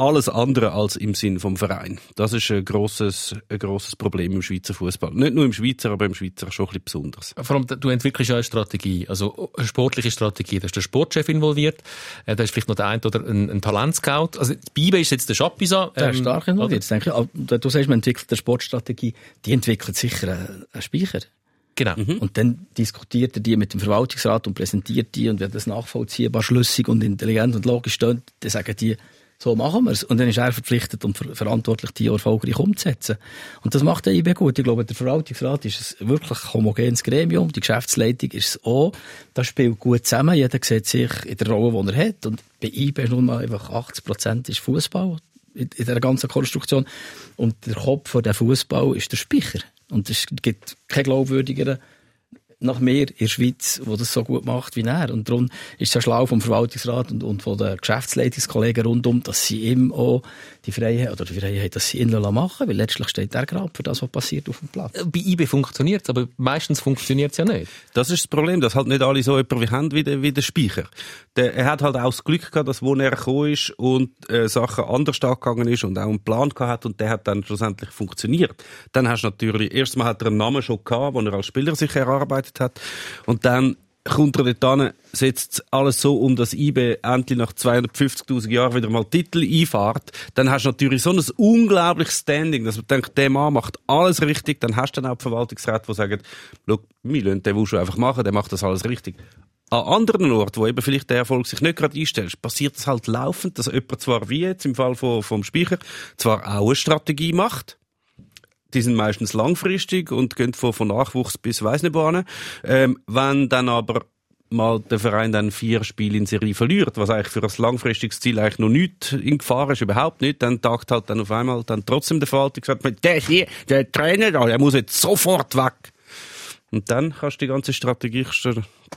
alles andere als im Sinn vom Verein. Das ist ein grosses, ein grosses Problem im Schweizer Fußball. Nicht nur im Schweizer, aber im Schweizer schon ein bisschen besonders. Vor allem, du entwickelst ja eine Strategie, also eine sportliche Strategie. Da ist der Sportchef involviert, äh, da ist vielleicht noch der ein oder ein, ein Talentscout. Also bei IBE ist jetzt der Schapisa. Der ist ähm, stark involviert. Denke ich. Aber Du sagst, man entwickelt eine Sportstrategie, die entwickelt sicher einen, Speicher. Genau. Und dann diskutiert er die mit dem Verwaltungsrat und präsentiert die und wenn das nachvollziehbar, schlüssig und intelligent und logisch dann sagen die, so machen wir es. Und dann ist er verpflichtet und ver verantwortlich, die erfolgreich umzusetzen. Und das macht der IB gut. Ich glaube, der Verwaltungsrat ist ein wirklich homogenes Gremium. Die Geschäftsleitung ist es auch. Das spielt gut zusammen. Jeder sieht sich in der Rolle, die er hat. Und bei IB ist nun mal einfach 80 Prozent ist Fußball in, dieser ganzen Konstruktion. Und der Kopf von der Fußball ist der Speicher. Und es gibt keinen glaubwürdigeren nach mir in der Schweiz, der das so gut macht wie er. Und darum ist es ja schlau vom Verwaltungsrat und, und von den Geschäftsleitungskollegen rundum, dass sie ihm auch die Freiheit, oder die Freiheit, dass sie ihn machen lassen, weil letztlich steht er gerade für das, was passiert auf dem Platz. Bei IB funktioniert es, aber meistens funktioniert es ja nicht. Das ist das Problem, dass halt nicht alle so jemanden wie haben wie der, wie der Speicher. Der, er hat halt auch das Glück gehabt, dass wo er gekommen ist und äh, Sachen anders angegangen ist und auch einen Plan gehabt hat und der hat dann schlussendlich funktioniert. Dann hast du natürlich, erstmal hat er einen Namen schon gehabt, den er als Spieler sich erarbeitet hat. Und dann kommt er dort hin, setzt alles so um, dass IBE endlich nach 250.000 Jahren wieder mal Titel einfahrt, dann hast du natürlich so ein unglaubliches Standing, dass man denkt, der Mann macht alles richtig, dann hast du dann auch die Verwaltungsräte, die sagen, schau, wir lassen den Wushu einfach machen, der macht das alles richtig. An anderen Orten, wo eben vielleicht der Erfolg sich nicht gerade einstellt, passiert es halt laufend, dass jemand zwar wie jetzt im Fall von, vom Speicher, zwar auch eine Strategie macht, die sind meistens langfristig und gehen von, von Nachwuchs bis weiss nicht wohin. Ähm, wenn dann aber mal der Verein dann vier Spiele in Serie verliert, was eigentlich für ein langfristiges Ziel eigentlich noch nicht in Gefahr ist, überhaupt nicht, dann tagt halt dann auf einmal dann trotzdem der Verwaltung gesagt, der hier, der Trainer da, der muss jetzt sofort weg. Und dann kannst du die ganze Strategie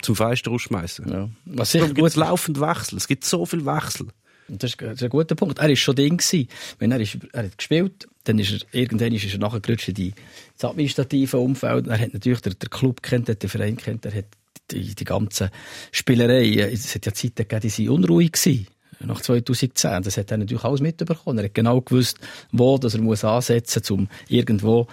zum Fenster rausschmeißen. Ja. Was sicher gut laufend Wechsel. Es gibt so viel Wechsel. Das ist, ein guter Punkt. Er war schon Ding. Wenn er, ist, er hat gespielt, dann ist er, irgendwann ist er nachgerutscht in das administrative Umfeld. Er hat natürlich den, den Club kennt, den Verein kennt, er hat die, die ganzen Spielereien. Es hat ja Zeiten gegeben, die sind unruhig gewesen. Nach 2010. Das hat er natürlich alles mitbekommen. Er hat genau gewusst, wo dass er muss ansetzen muss, um irgendwo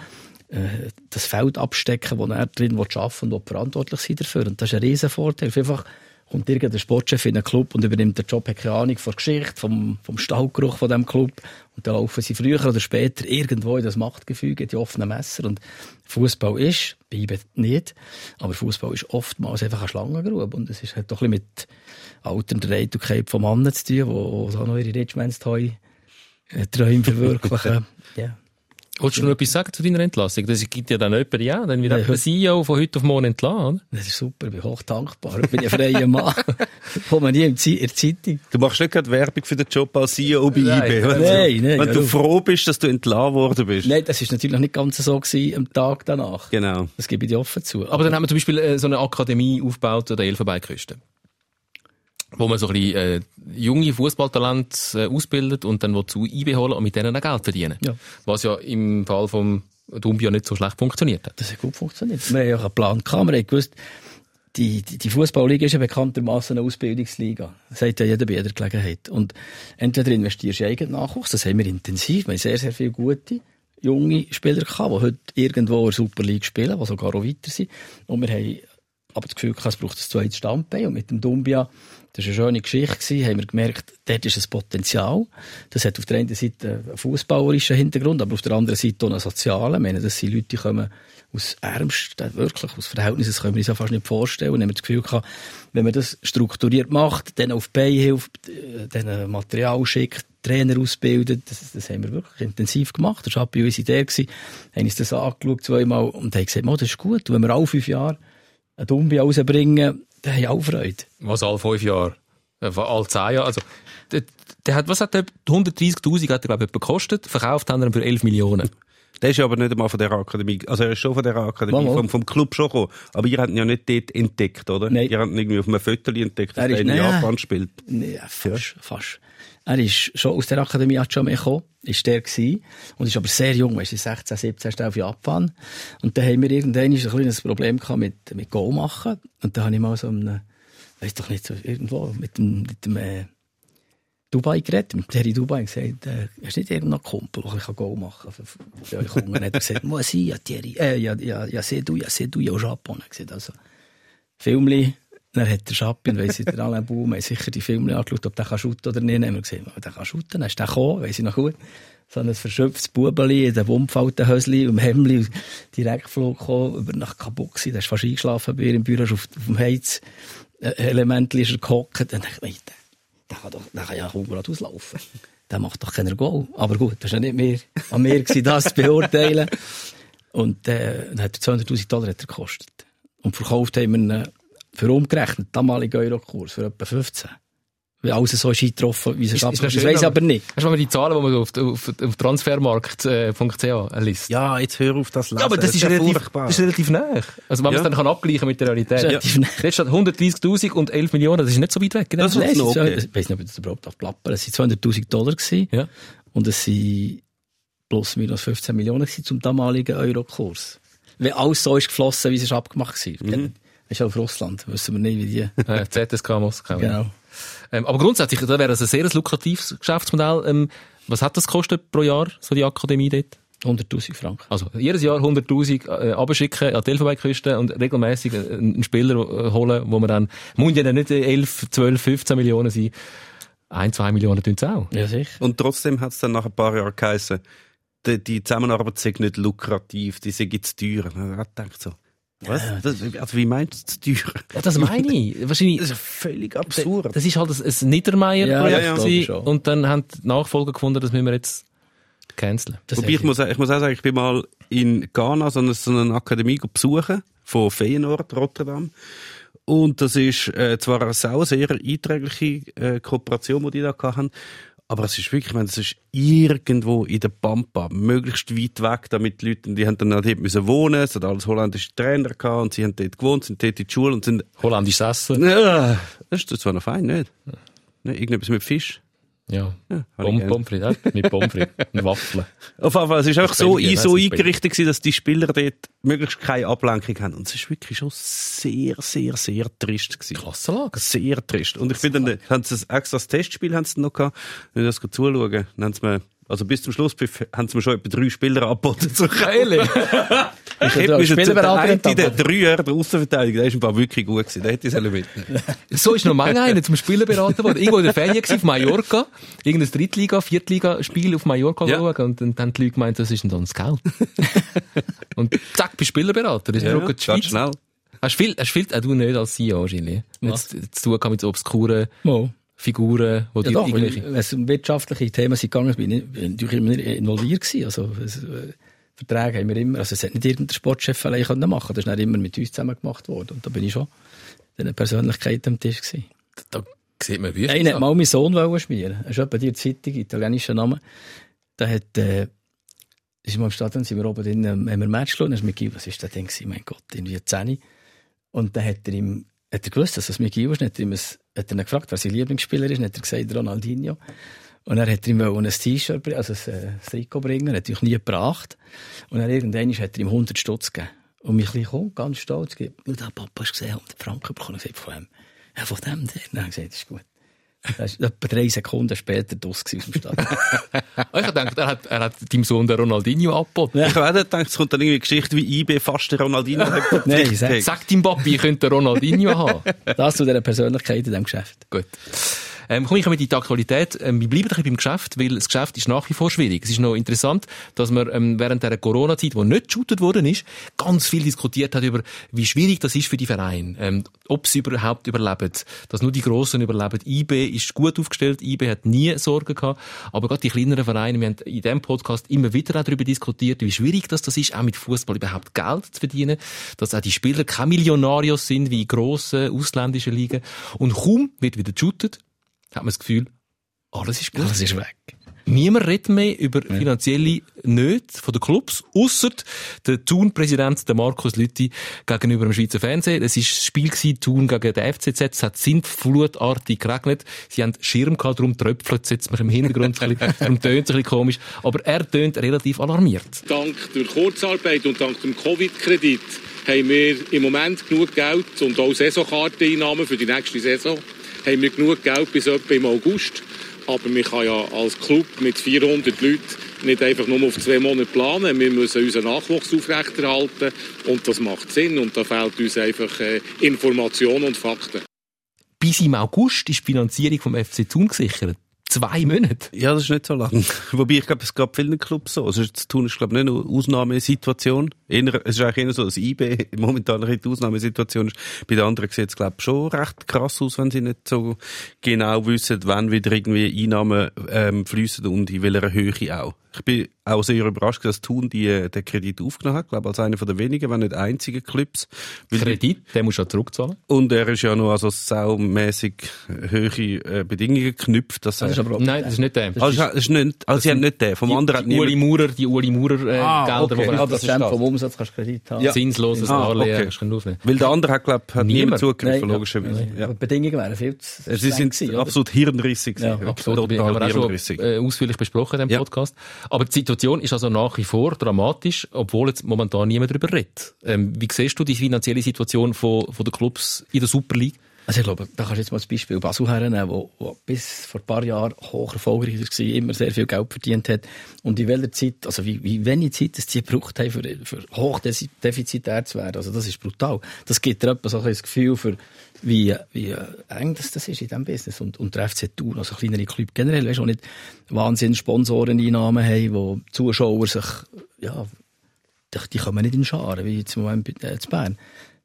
äh, das Feld abstecken, wo er drin arbeiten und wo verantwortlich sein dafür. Und das ist ein Riesenvorteil. Einfach kommt irgendein Sportchef in einen Club und übernimmt den Job, hat keine Ahnung von der Geschichte, vom, vom Stallgeruch von dem Club. Und dann laufen sie früher oder später irgendwo in das Machtgefüge, die offenen Messer. Und Fußball ist, bleibe nicht, aber Fußball ist oftmals einfach eine Schlangengrube. Und es ist halt doch ein bisschen mit alternder Eitelkeit von Männern zu tun, die so noch ihre Richmondstoy Träume verwirklichen. ja. Wolltest du noch etwas sagen zu deiner Entlassung? Das gibt ja dann jemand, ja, dann wird Ja, der CEO von heute auf morgen entlassen? Das ist super, ich bin hoch dankbar. Ich bin ein freier Mann. Kommt man nie in der Zeitung. Du machst nicht gerade Werbung für den Job als CEO bei Nein, IBE. Wenn, nein, du, nein, wenn du ja. froh bist, dass du entlassen worden bist. Nein, das ist natürlich nicht ganz so gewesen am Tag danach. Genau. Das gebe ich dir offen zu. Aber dann haben wir zum Beispiel äh, so eine Akademie aufgebaut an der Elfenbeinküste. Wo man so ein bisschen, äh, junge Fußballtalente äh, ausbildet und dann zu IB holen und mit denen auch Geld verdienen. Ja. Was ja im Fall vom Dumbia nicht so schlecht funktioniert hat. Das hat gut funktioniert. Wir haben ja einen Plan gehabt. Wir haben gewusst, die, die, die Fußballliga ist ja bekanntermaßen eine Ausbildungsliga. Das sagt ja jeder bei jeder Gelegenheit. Und entweder investierst du in eigenen Nachwuchs, das haben wir intensiv. Wir haben sehr, sehr viele gute, junge Spieler gehabt, die heute irgendwo in der Super League spielen, die sogar auch weiter sind. Und wir haben aber das Gefühl gehabt, es braucht ein zweites Standbein. Und mit dem Dumbia, das war eine schöne Geschichte, haben wir gemerkt, dort ist ein Potenzial. Das hat auf der einen Seite einen fußballerischen Hintergrund, aber auf der anderen Seite auch einen sozialen. Ich meine, das sind Leute, die kommen aus ärmsten, wirklich aus Verhältnissen, das können wir uns ja fast nicht vorstellen. Und haben das Gefühl gehabt, wenn man das strukturiert macht, dann auf hilft, äh, dann Material schickt, Trainer ausbildet, das, das haben wir wirklich intensiv gemacht. Das war bei uns Idee gewesen. Haben uns das angeschaut zweimal und haben gesagt, "Mo, das ist gut. Und wenn wir alle fünf Jahre einen Dumbi rausbringen, dann haben alle Freude. Was alle fünf Jahre, äh, alle zehn Jahre. Also, der, der hat, was hat der? 130.000 hat er, glaube ich, gekostet. Verkauft haben wir ihn für 11 Millionen. Der ist aber nicht einmal von der Akademie. Also er ist schon von der Akademie, Mal, mal. vom, vom Club schon gekommen. Aber ihr habt ihn ja nicht dort entdeckt, oder? Nein. Ihr habt ihn irgendwie auf einem Foto entdeckt, dass Er er in nein. Japan spielt. Ja, fast, fast. Er ist schon aus der Akademie mehr gekommen, ist der gewesen, und ist aber sehr jung, weißt du, 16, 17 ist er auf Japan. Und dann haben wir irgendwann ein kleines Problem gehabt mit, mit Goal machen. Und dann habe ich mal so einem, weiss doch nicht, so irgendwo, mit dem, mit dem, äh, Dubai geredet, mit der in Dubai, und gesagt, äh, hast du nicht irgendeinen Kumpel, der Goal machen kann? Für, euch Hunger? Dann hat er gesagt, muss ich, ja, Thierry, äh, ja, ja, ja, seh du, ja, seh du, ja, Japan. Er hat gesagt, also, Filmli, dann hat der Schappi und weiss ich, der Alain Baum, haben sicher die Filme angeschaut, ob der kann shooten oder nicht. Dann haben wir gesehen, der kann shooten, dann ist der gekommen, weiss ich noch gut. So ein verschöpftes Bubeli in dem bummfalten Hösli, im Hemdli, Direktflug gekommen, über nach Kabuxi, der ist fast eingeschlafen bei ihr im Büro, auf, auf dem Heizelement ist er gehockt. Dann dachte ich, der, der kann doch, der kann ja kaum gerade auslaufen. Der macht doch keiner Goal. Aber gut, das war ja nicht mehr an mir, gewesen, das zu beurteilen. Und äh, dann hat er 200'000 Dollar hat er gekostet. Und verkauft haben wir ihn für umgerechnet, damaligen Eurokurs, für etwa 15. Weil alles so ist eingetroffen, wie es Ist- ist. ist Das ich aber- aber nicht. Hast du mal die Zahlen, die man auf, auf, auf transfermarkt.ch liest? Ja, jetzt hör auf das Lesen. Ja, aber das, ist, ja relativ, furchtbar. das ist relativ nah. Also, wenn man Ja. es dann kann abgleichen mit der Realität. Das ist relativ nah. Dort steht 130.000 und 11 Millionen, das ist nicht so weit weg. gell? Das ist Ich weiss nicht, ob ich das überhaupt auf plappern. Es waren 200'000 Dollar gewesen. Ja. Und es waren plus minus 15 Millionen gewesen zum damaligen Eurokurs. Wenn alles so ist geflossen, wie es ist abgemacht war. Mhm. Ist auf Russland. Wissen wir nicht, wie die. Äh, ZSK Moskau. genau. Ähm, aber grundsätzlich, da wäre das ein sehr lukratives Geschäftsmodell. Ähm, was hat das gekostet pro Jahr, so die Akademie dort? 100'000 Franken. Also, jedes Jahr 100.000 äh, abschicken an die Elfenbeinküste und regelmäßig äh, einen Spieler äh, holen, wo man dann, muss ja dann nicht 11, 12, 15 Millionen sein. Ein, zwei Millionen tun es auch. Ja, sicher. Und trotzdem hat es dann nach ein paar Jahren geheißen, die, die Zusammenarbeit sei nicht lukrativ, die sei zu teuer. Man hat gedacht so, was? Das, also wie meinst du teuer? Ja, das meine ich. Wahrscheinlich, Das ist völlig absurd. das ist halt ein, ein Niedermeyer-Projekt Ja, ja, und dann haben die Nachfolger gefunden, das müssen wir jetzt canceln. Das Wobei ich muss, ich muss auch sagen, ich bin mal in Ghana so eine, so eine Akademie besuchen, von Feyenoord, Rotterdam. Und das ist äh, zwar eine sau sehr einträgliche äh, Kooperation, die die da hatten, aber es ist wirklich, ich meine, das ist irgendwo in der Pampa, möglichst weit weg, damit die Leute, die haben dann auch dort müssen wohnen, es hat alles holländische Trainer gehabt und sie haben dort gewohnt, sind dort in die Schule und sind, Holländisch Essen. ja, das ist zwar noch fein, nicht? Ne, irgendetwas mit Fisch. Ja. hab ich Pom gern. Pommes frites, ja, mit Pommes frites und Waffeln. Auf jeden Fall, es ist einfach so, Belgien, so eingerichtet gewesen, dass die Spieler dort möglichst keine Ablenkung haben. Und es ist wirklich schon sehr, sehr, sehr trist gewesen. Klassenlage. Sehr trist. Und ich dann, haben sie ein extra Testspiel haben sie noch gehabt. Wenn ich das zuschauen, dann haben sie mir, also bis zum Schluss haben sie mir schon etwa drei Spieler angeboten. So Geil. Ich hätte zu der Spielerberater einen, der angeboten? drei Jahre der Außenverteidigung, der ist ein paar wirklich gut gewesen. Der hätte ich sollen mitnehmen. So ist noch manchmal einer zum Spielen beraten worden. Irgendwo in der Ferien auf Mallorca. Irgendein Drittliga-, Viertliga-Spiel auf Mallorca Ja. schauen. Und dann haben die Leute gemeint, das ist denn dann das Geld. und zack, bist Spielerberater. Das ist Ja, ja, die ganz Schweiz. schnell. Hast viel, hast viel, auch du nicht als CEO wahrscheinlich. Was? Jetzt zu tun mit so obskuren Mal. Figuren, wo Ja, die doch, irgendwelche... wenn es um wirtschaftliche Themen sind gegangen, bin ich natürlich immer nicht involviert gewesen. Also, es, äh, Verträge haben wir immer, also es hat nicht irgendein Sportchef allein können machen. Das ist dann immer mit uns zusammen gemacht worden. Und da bin ich schon in einer Persönlichkeit am Tisch gewesen. Da sieht man wie. Einer hat mal meinen Sohn wollen schmieren. Das ist etwa die Zeitung, italienischer Name. Da hat, äh, ist mal im Stadion, sind wir oben drin, ähm, haben wir ein Match geschaut, dann ist Miguel, was ist das denn gewesen? Mein Gott, irgendwie 10. Und dann hat er ihm, hat er gewusst, dass es Miguel ist, hat er ihm ein, hat er ihn gefragt, wer sein Lieblingsspieler ist, dann hat er gesagt, Ronaldinho. Und er hat ihm ein T-Shirt, bringen, also ein, äh, ein Trikot bringen, hat natürlich nie gebracht. Und dann irgendwann hat er ihm 100 Stutz gegeben. Und mich komm, ganz stolz, und der Papa hast gesehen, 100 Franken bekommen. Ich gesagt, von wem? Ja, von dem, der. Dann gesagt, das ist gut. Das war etwa drei Sekunden später draus aus dem Stadion. Ich habe gedacht, er hat, er hat deinem Sohn den Ronaldinho angeboten. Ich habe gedacht, es kommt dann irgendwie eine Geschichte wie IB fast der Ronaldinho. Nein, sag- Sag deinem Papi, ich könnte den Ronaldinho haben. Das zu dieser Persönlichkeit in diesem Geschäft. Gut. Ähm, komm ich mit in die Aktualität. Ähm, wir bleiben ein bisschen beim Geschäft, weil das Geschäft ist nach wie vor schwierig. Es ist noch interessant, dass man ähm, während der Corona-Zeit, wo nicht geshootet worden ist, ganz viel diskutiert hat über, wie schwierig das ist für die Vereine, ähm, ob sie überhaupt überleben, dass nur die Grossen überleben. IB ist gut aufgestellt, IB hat nie Sorgen gehabt, aber gerade die kleineren Vereine, wir haben in diesem Podcast immer wieder auch darüber diskutiert, wie schwierig das, das ist, auch mit Fußball überhaupt Geld zu verdienen, dass auch die Spieler keine Millionarios sind wie in grossen ausländischen Ligen und kaum wird wieder geshootet, hat man das Gefühl, alles ist gut. Alles ist weg. Niemand redet mehr über finanzielle Nöte von den Clubs, ausser der Thun-Präsident, der Markus Lütti, gegenüber dem Schweizer Fernsehen. Es war das Spiel gewesen, Thun gegen den FCZ. Es hat sintflutartig geregnet. Sie haben Schirm gehabt, darum tröpfelt es jetzt mir im Hintergrund ein bisschen, darum tönt es ein bisschen komisch. Aber er tönt relativ alarmiert. Dank der Kurzarbeit und dank dem Covid-Kredit haben wir im Moment genug Geld und auch Saisonkarteneinnahmen für die nächste Saison. Haben wir genug Geld bis etwa im August. Aber man kann ja als Club mit 400 Leuten nicht einfach nur auf zwei Monate planen. Wir müssen unseren Nachwuchs aufrechterhalten und das macht Sinn und da fehlt uns einfach äh, Information und Fakten. Bis im August ist die Finanzierung vom FC Thun gesichert. Zwei Monate. Ja, das ist nicht so lang. Wobei, ich glaube, es gab vielen Clubs so. Also, zu tun ist, glaube ich, nicht eine Ausnahmesituation. Eher, es ist eigentlich eher so, dass IB momentan eine Ausnahmesituation ist. Bei den anderen sieht es, glaube ich, schon recht krass aus, wenn sie nicht so genau wissen, wann wieder irgendwie Einnahmen ähm, fließen und in welcher Höhe auch. Ich bin auch sehr überrascht, dass Thun die, äh, den Kredit aufgenommen hat. Ich glaube, als einer der wenigen, wenn nicht einzigen die- Kredit, den musst du ja zurückzahlen. Und er ist ja noch also saumässig hohe äh, Bedingungen geknüpft. Dass Das ist er, aber auch, Nein, das ist nicht der. also, das ist nicht, also sie haben nicht den. Vom anderen hat die Uli niemand... Maurer, die Uli Maurer äh, Ah, Gelder, okay. die man das ist Prozent vom Umsatz kannst du Kredit haben. Ja. zinsloses Ah, Darlehen okay. kannst du aufnehmen. Weil der andere hat, glaub, hat niemand, Niemand. zugegriffen, Nein, logischerweise. Ja. Ja. Aber die Bedingungen wären viel zu Sie sind absolut hirnrissig. Ja. Absolut, wir Total haben wir auch schon äh, ausführlich besprochen in diesem Ja. Podcast. Aber die Situation ist also nach wie vor dramatisch, obwohl jetzt momentan niemand darüber redet. Ähm, wie siehst du die finanzielle Situation von, von den Clubs in der Super League? Also ich glaube, da kannst du jetzt mal das Beispiel Basel hernehmen, wo, wo bis vor ein paar Jahren hoch erfolgreich war, immer sehr viel Geld verdient hat. Und in welcher Zeit, also wie, wie wenig Zeit dass die gebraucht haben, für, für hoch defizitär zu werden. Also das ist brutal. Das gibt dir etwa so ein Gefühl für, wie, wie eng das, das ist in diesem Business. Und, und der FC Thun, also kleinere Club generell, weißt du, nicht Wahnsinn Sponsoreneinnahmen haben, wo Zuschauer sich, ja, die, die kommen nicht in Scharen, wie jetzt im Moment bei, äh, in Bern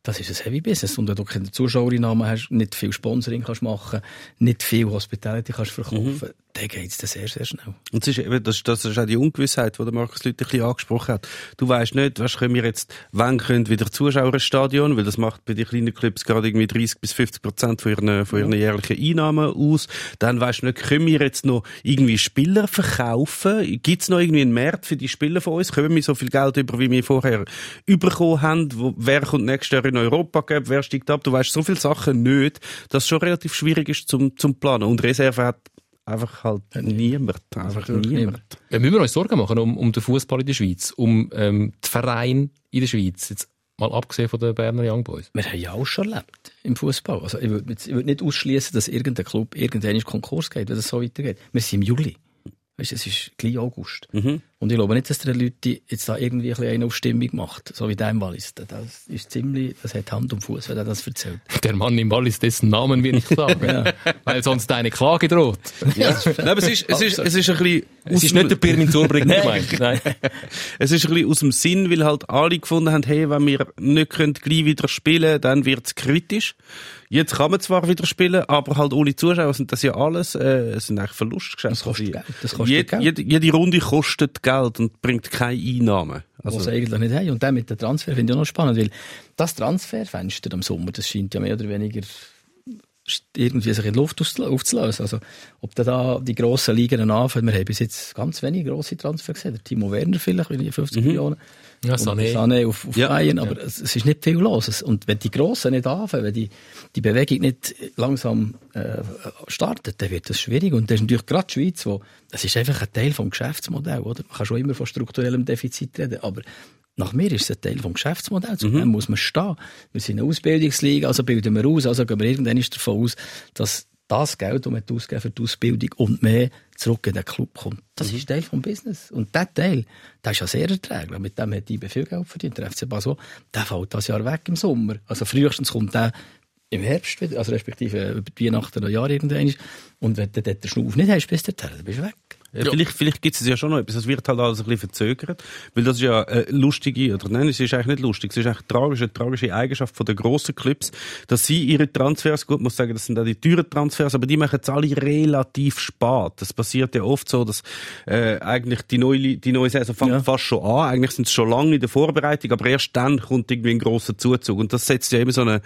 das ist ein Heavy Business. Und wenn du keine Zuschauereinnahmen hast, nicht viel Sponsoring kannst machen, nicht viel Hospitality kannst verkaufen, mhm dann geht es sehr, sehr schnell. Und das ist, eben, das, das ist auch die Ungewissheit, die der Markus Lüthi ein bisschen angesprochen hat. Du weißt nicht, was können wir jetzt, wann können wieder Zuschauer ins Stadion, weil das macht bei den kleinen Clubs gerade irgendwie 30 bis 50 Prozent von ihren, von ihren jährlichen Einnahmen aus. Dann weißt du nicht, können wir jetzt noch irgendwie Spieler verkaufen? Gibt es noch irgendwie einen Markt für die Spieler von uns? Können wir so viel Geld über, wie wir vorher bekommen haben? Wo, wer kommt nächstes Jahr in Europa? Wer steigt ab? Du weißt so viele Sachen nicht, dass es schon relativ schwierig ist zum, zum Planen. Und Reserve hat einfach halt niemand. Einfach niemand. Ja, müssen wir uns Sorgen machen um, um den Fußball in der Schweiz, um ähm, die Vereine in der Schweiz. Jetzt mal abgesehen von den Berner Young Boys. Wir haben ja auch schon erlebt im Fußball. Also ich würde würd nicht ausschließen, dass irgendein Club irgendwann Konkurs geht, wenn es so weitergeht. Wir sind im Juli. Weißt, es ist gleich August. Mhm. Und ich glaube nicht, dass die Leute jetzt da irgendwie ein eine auf Stimmung macht, so wie der im Wallis. Das ist ziemlich, das hat Hand und Fuß, wenn er das erzählt. Der Mann im Wallis, dessen Namen wir nicht sagen, ja. weil sonst eine Klage droht. Ja. Nein, aber es ist, es ist, es ist ein bisschen... Es ist nicht der Pirmin Zurbringer gemeint. Nein. es ist ein bisschen aus dem Sinn, weil halt alle gefunden haben, hey, wenn wir nicht können gleich wieder spielen, dann wird es kritisch. Jetzt kann man zwar wieder spielen, aber halt ohne Zuschauer sind das ja alles, äh, sind eigentlich Verlustgeschäfte. Das kostet Geld. Das kostet jede, Geld. Jede, jede Runde kostet Geld und bringt keine Einnahmen. Also, was eigentlich nicht haben. Und dann mit dem Transfer finde ich auch noch spannend, weil das Transferfenster am Sommer, das scheint ja mehr oder weniger irgendwie sich in die Luft aufzulösen. Also, ob da die grossen Ligen anfangen, wir haben bis jetzt ganz wenige grosse Transfer gesehen. Der Timo Werner vielleicht, 50 mhm. Millionen. Ja, Sané. Sané auf, auf ja. Bayern, aber ja. es, es, ist nicht viel los. Und wenn die Grossen nicht anfangen, wenn die, die Bewegung nicht langsam äh, startet, dann wird das schwierig. Und das ist natürlich gerade die Schweiz, wo, das ist einfach ein Teil vom Geschäftsmodell, oder? Man kann schon immer von strukturellem Defizit reden, aber nach mir ist es ein Teil vom Geschäftsmodells. Mhm. muss man stehen. Wir sind eine Ausbildungsliga, also bilden wir aus, also gehen wir irgendwann davon aus, dass das Geld, das man ausgeben für die Ausbildung und mehr zurück in den Club kommt. Das mhm. ist Teil vom Business. Und dieser Teil, der ist ja sehr erträglich. Mit dem hat IB viel Geld verdient. Der FC Basel, der fällt das Jahr weg im Sommer. Also frühestens kommt der im Herbst wieder, also respektive über die Weihnachten oder Jahr irgendwann. Und wenn du dort den Schnuff nicht hast bis dahin, dann bist du weg. Ja. Vielleicht, vielleicht gibt es ja schon noch etwas. Es wird halt alles ein bisschen verzögert. Weil das ist ja eine lustige, oder nein, es ist eigentlich nicht lustig. Es ist eigentlich tragisch, eine tragische Eigenschaft von den grossen Clubs, dass sie ihre Transfers, gut, muss sagen, das sind auch die teuren Transfers, aber die machen es alle relativ spät. Das passiert ja oft so, dass, äh, eigentlich die neue, die neue Saison fängt ja. fast schon an. Eigentlich sind sie schon lange in der Vorbereitung, aber erst dann kommt irgendwie ein grosser Zuzug. Und das setzt ja immer so eine,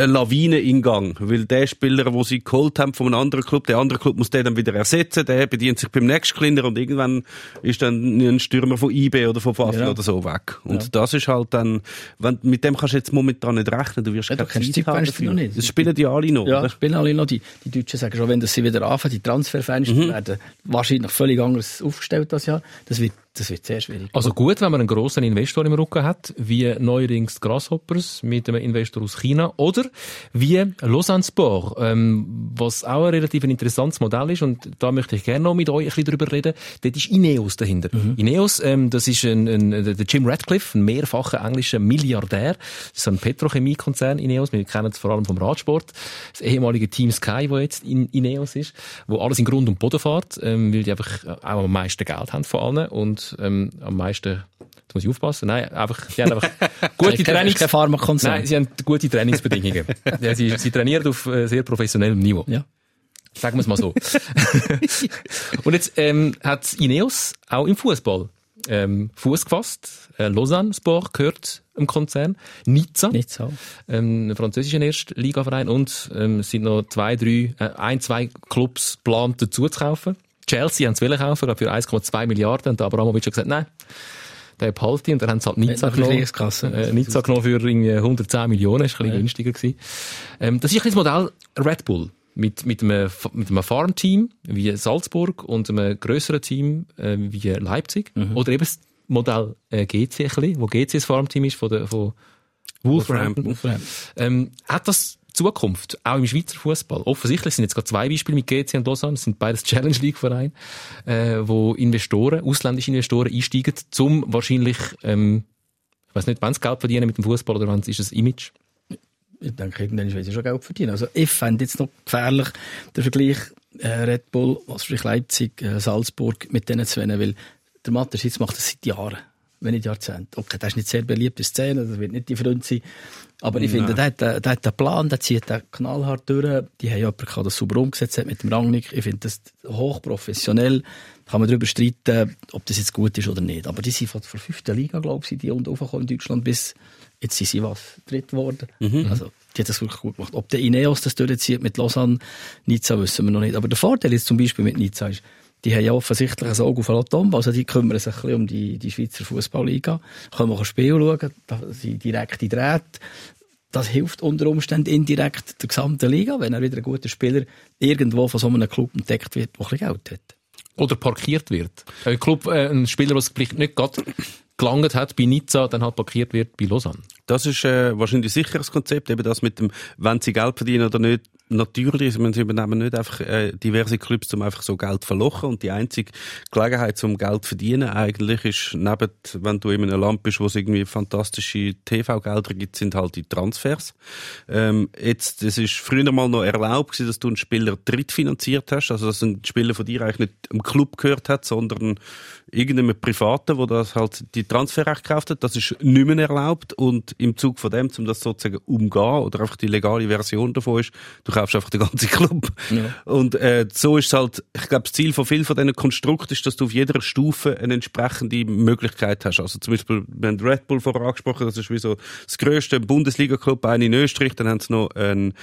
eine Lawine in Gang, weil der Spieler, den sie geholt haben von einem anderen Club, der andere Club muss den dann wieder ersetzen, der bedient sich beim nächsten Kleiner und irgendwann ist dann ein Stürmer von IB oder von Basel ja. oder so weg. Und ja. das ist halt dann, wenn, mit dem kannst du jetzt momentan nicht rechnen, du wirst ja, keine Zeit haben dafür. Nicht. Das spielen die alle noch, Ja, oder? spielen alle noch. Die, die Deutschen sagen schon, wenn das sie wieder anfangen, die Transferfenster mhm. werden wahrscheinlich völlig anders aufgestellt das Jahr. Das wird das wird sehr schwierig. Also gut, wenn man einen grossen Investor im Rücken hat, wie neuerdings Grasshoppers mit einem Investor aus China oder wie Lausanne Sport, ähm, was auch ein relativ interessantes Modell ist und da möchte ich gerne noch mit euch ein bisschen drüber reden. Dort ist Ineos dahinter. Mhm. Ineos, ähm, das ist ein, ein, der Jim Radcliffe, ein mehrfacher englischer Milliardär. Das ist ein Petrochemiekonzern Ineos. Wir kennen es vor allem vom Radsport. Das ehemalige Team Sky, wo jetzt in Ineos ist, wo alles in Grund und Boden fährt, ähm, weil die einfach auch am meisten Geld haben von allen und ähm, am meisten Jetzt muss ich aufpassen. Nein, einfach, sie haben einfach gute Trainings... Nein, sie haben gute Trainingsbedingungen. ja, sie, sie trainieren auf äh, sehr professionellem Niveau. Ja. Sagen wir es mal so. Und jetzt ähm, hat Ineos auch im Fußball ähm, Fuß gefasst. Äh, Lausanne Sport gehört im Konzern. Nizza, Nizza. Ähm, ein französischer Erstligaverein. Und ähm, es sind noch zwei, drei, äh, ein, zwei Clubs geplant dazu zu kaufen. Chelsea haben es kaufen, glaube für 1,2 Milliarden. Und Abramovic hat gesagt, nein, der behalte und dann haben sie halt Nizza genommen. Äh, Nizza genommen für irgendwie 110 Millionen, ist ein bisschen ja. günstiger gewesen. Ähm, das ist ein das Modell Red Bull. Mit, mit einem, mit einem Farmteam wie Salzburg und einem grösseren Team äh, wie Leipzig. Mhm. Oder eben das Modell äh, GC ein bisschen, wo GC das Farmteam ist von, der, von Wolverhampton. Wolverhampton. Ähm, hat das Zukunft, auch im Schweizer Fußball. Offensichtlich sind jetzt gerade zwei Beispiele mit GC und Lausanne, das sind beides Challenge League Vereine, äh, wo Investoren, ausländische Investoren einsteigen, zum wahrscheinlich, ähm, ich weiß nicht, wann sie Geld verdienen mit dem Fußball oder wann ist es Image. Ich denke, irgendwann will sie schon Geld verdienen. Also ich fände jetzt noch gefährlich der Vergleich äh, Red Bull, was vielleicht Leipzig, äh, Salzburg mit diesen zwei, weil der Mateschitz macht das seit Jahren, wenn nicht Jahrzehnten. Okay, das ist nicht sehr beliebte Szene, das wird nicht die Freund sein. Aber ich finde, der hat, der, hat einen Plan, der zieht den knallhart durch. Die haben jemanden der das super umgesetzt hat mit dem Rangnick. Ich finde das hochprofessionell. Kann man darüber streiten, ob das jetzt gut ist oder nicht. Aber die sind von der fünften Liga, glaube ich, die aufgekommen in Deutschland bis, jetzt sind sie was, dritt geworden. Also, die hat das wirklich gut gemacht. Ob der Ineos das durchzieht mit Lausanne, Nizza, wissen wir noch nicht. Aber der Vorteil jetzt zum Beispiel mit Nizza ist, die haben ja offensichtlich ein Auge auf Latomba, also die kümmern sich ein bisschen um die, die Schweizer Fußballliga, können auch ein Spiel schauen, da sind direkte Drähte. Das hilft unter Umständen indirekt der gesamten Liga, wenn er wieder ein guter Spieler irgendwo von so einem Club entdeckt wird, der ein bisschen Geld hat. Oder parkiert wird. Ein Club, äh, ein Spieler, der es vielleicht nicht gerade gelangt hat bei Nizza, dann halt parkiert wird bei Lausanne. Das ist äh, wahrscheinlich ein sicheres Konzept, eben das mit dem, wenn sie Geld verdienen oder nicht. Natürlich, ich meine, sie übernehmen nicht einfach äh, diverse Clubs, um einfach so Geld verlochen. Und die einzige Gelegenheit zum Geld zu verdienen eigentlich ist, neben, wenn du in einem Land bist, wo es irgendwie fantastische TV-Gelder gibt, sind halt die Transfers. Ähm, jetzt, es ist früher mal noch erlaubt gewesen, dass du einen Spieler drittfinanziert hast, also dass ein Spieler von dir eigentlich nicht im Club gehört hat, sondern irgendeinem Privaten, wo das halt die Transferrechte gekauft hat. Das ist nicht mehr erlaubt und im Zug von dem, um das sozusagen umgehen oder einfach die legale Version davon ist, du kaufst einfach den ganzen Club. Und äh, so ist es halt, ich glaube, das Ziel von vielen von diesen Konstrukten ist, dass du auf jeder Stufe eine entsprechende Möglichkeit hast. Also zum Beispiel, wir haben Red Bull vorher angesprochen, das ist wie so das grösste Bundesliga-Club, einen in Österreich, dann haben sie noch ein,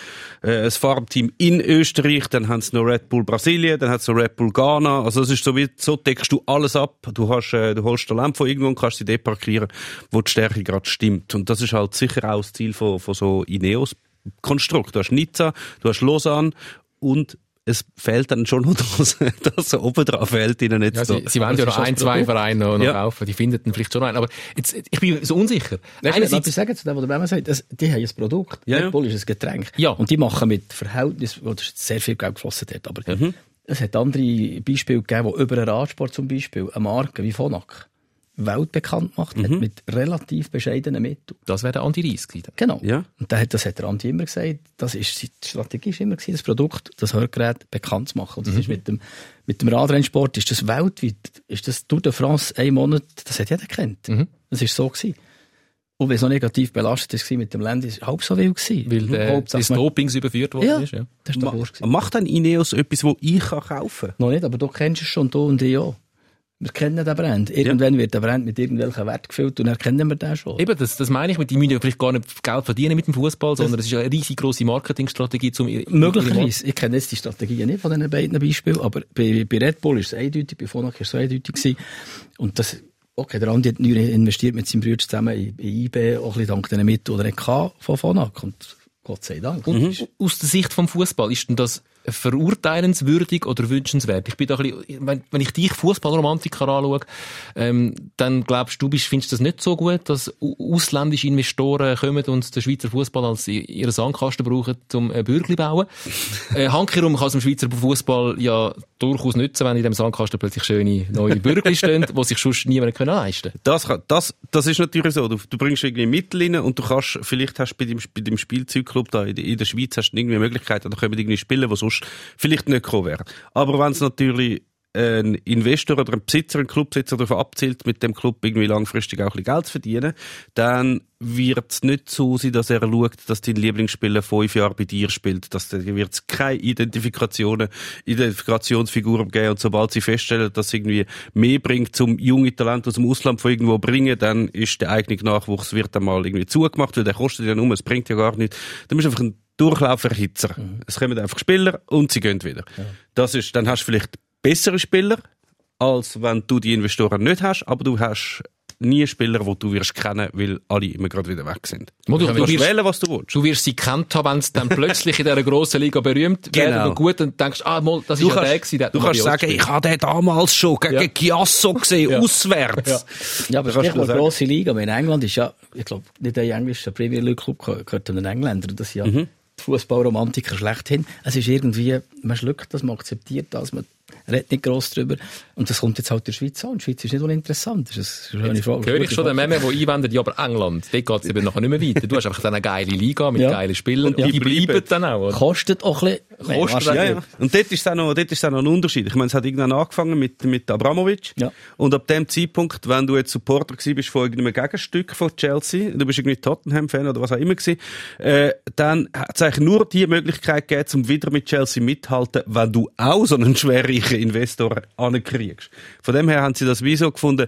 äh, ein Farmteam in Österreich, dann haben sie noch Red Bull Brasilien, dann haben sie noch Red Bull Ghana, also das ist so wie, so deckst du alles ab, du hast, äh, du holst Lamp von irgendwo und kannst sie dort parkieren, wo die Stärke gerade stimmt. Und das ist halt sicher auch das Ziel von, von so Ineos Konstrukt. Du hast Nizza, du hast Lausanne und es fehlt dann schon noch das, das oben drauf fehlt ihnen jetzt Ja, so. sie, sie wollen ja noch ein, zwei Vereine noch, noch Ja. kaufen, die finden dann vielleicht schon einen. Aber jetzt, ich bin so unsicher. Einerseits, ich sagen zu dem, was der Bremer sagt? Das, die haben ein Produkt. Ja, ja. Red Bull ist ein Getränk. Ja. Und die machen mit Verhältnis, wo das sehr viel Geld geflossen hat. Aber Mhm. es hat andere Beispiele gegeben, wo über einen Radsport zum Beispiel eine Marke wie Phonak weltbekannt gemacht hat, Mhm. mit relativ bescheidenen Mitteln. das wäre der Andi Reis gewesen. Genau. Ja. Und da hat, das hat der Andi immer gesagt, das ist, die Strategie ist immer gewesen, das Produkt, das Hörgerät bekannt zu machen. Und das Mhm. ist mit dem, mit dem Radrennsport, ist das weltweit, ist das Tour de France ein Monat, das hat jeder kennt. Mhm. Das ist so gewesen. Und wenn es so negativ belastet war mit dem Land, ist es halb so wild gewesen. Weil der, man- Dopings überführt worden ja, ist. Ja. das ist doch wurscht gewesen. Macht dann Ineos etwas, wo ich kann kaufen Noch nicht, aber du kennst es schon, du und ich auch. Wir kennen den Brand. Irgendwann wird der Brand mit irgendwelchen Wert gefüllt und dann kennen wir den schon. Eben, das, das meine ich, die müssen ja vielleicht gar nicht Geld verdienen mit dem Fußball, sondern es ist eine riesig grosse Marketingstrategie zum Möglicherweise. Ich kenne jetzt die Strategien nicht von diesen beiden Beispielen, aber bei, bei Red Bull ist es eindeutig, bei Phonak ist es eindeutig gewesen. Und das, okay, der Andi hat neu investiert mit seinem Bruder zusammen in, in IB, auch ein bisschen dank den Mitteln, die er von Phonak. Und Gott sei Dank. Und aus der Sicht vom Fußball ist denn das verurteilenswürdig oder wünschenswert? Ich bin da ein bisschen, wenn, wenn ich dich Fußballromantiker anschaue, ähm, dann glaubst du, bist, findest du das nicht so gut, dass au- ausländische Investoren kommen und den Schweizer Fußball als ihren Sandkasten brauchen, um ein Bürgli zu bauen? äh, Handkerum kann es im Schweizer Fußball ja durchaus nützen, wenn in dem Sandkasten plötzlich schöne neue Bürgli stehen, die sich sonst niemand können leisten Das, kann- das, das ist natürlich so. Du, du bringst irgendwie Mittel rein und du kannst, vielleicht hast du bei dem, bei dem Spielzeugclub da in, der- in der Schweiz hast du irgendwie eine Möglichkeit, da können irgendwie Spieler, die sonst vielleicht nicht gekommen wären. Aber wenn es natürlich ein Investor oder ein Besitzer, ein Clubbesitzer darauf abzielt, mit dem Club irgendwie langfristig auch ein bisschen Geld zu verdienen, dann wird es nicht so sein, dass er schaut, dass dein Lieblingsspieler fünf Jahre bei dir spielt. Dass da wird es keine Identifikationen, Identifikationsfiguren geben und sobald sie feststellen, dass es irgendwie mehr bringt, zum junge Talent aus dem Ausland von irgendwo bringen, dann ist der eigene Nachwuchs wird dann mal irgendwie zugemacht, weil der kostet ja nur, es bringt ja gar nichts. Dann bist einfach ein Durchlauferhitzer. Es kommen einfach Spieler und sie gehen wieder. Das ist, dann hast du vielleicht bessere Spieler, als wenn du die Investoren nicht hast, aber du hast nie Spieler, die du wirst kennen, weil alle immer gerade wieder weg sind. Du- Du du kannst wirst- wählen, was du willst. Du wirst sie kennt haben, wenn sie dann plötzlich in dieser grossen Liga berühmt werden Genau. und gut und denkst, ah, mal, das ist Du ja der kannst, gewesen, der du kannst sagen, ich habe den damals schon gegen Ja. Chiasso gesehen, Ja. auswärts. Ja, aber kannst du Stichwort sagen. grosse Liga. Aber in England ist ja, ich glaube, nicht ein englischer Premier League Club gehört einem Engländer. Und Das ja die Fußballromantiker schlechthin. Es ist irgendwie, man schluckt das, man akzeptiert das, man redet nicht gross drüber. Und das kommt jetzt halt in der Schweiz an. Die Schweiz ist nicht uninteressant. Das ist eine schöne Frage. Höre ich schon den Meme, der einwendet, ja, aber England, dort geht es eben nachher nicht mehr weiter. Du hast einfach dann eine geile Liga mit Ja. geilen Spielern und die die bleiben bleiben. dann auch. Oder? Kostet auch ein bisschen. Kostet Ja, ja. Und dort ist es auch noch, dort ist auch noch ein Unterschied. Ich meine, es hat irgendwann angefangen mit, mit Abramovic. Ja. Und ab dem Zeitpunkt, wenn du jetzt Supporter gewesen bist von irgendeinem Gegenstück von Chelsea, du bist irgendwie Tottenham-Fan oder was auch immer gewesen, äh, dann hat es eigentlich nur die Möglichkeit gegeben, um wieder mit Chelsea mithalten, wenn du auch so einen schwerreichen Investor ankriegst. Von dem her haben sie das wie so gefunden,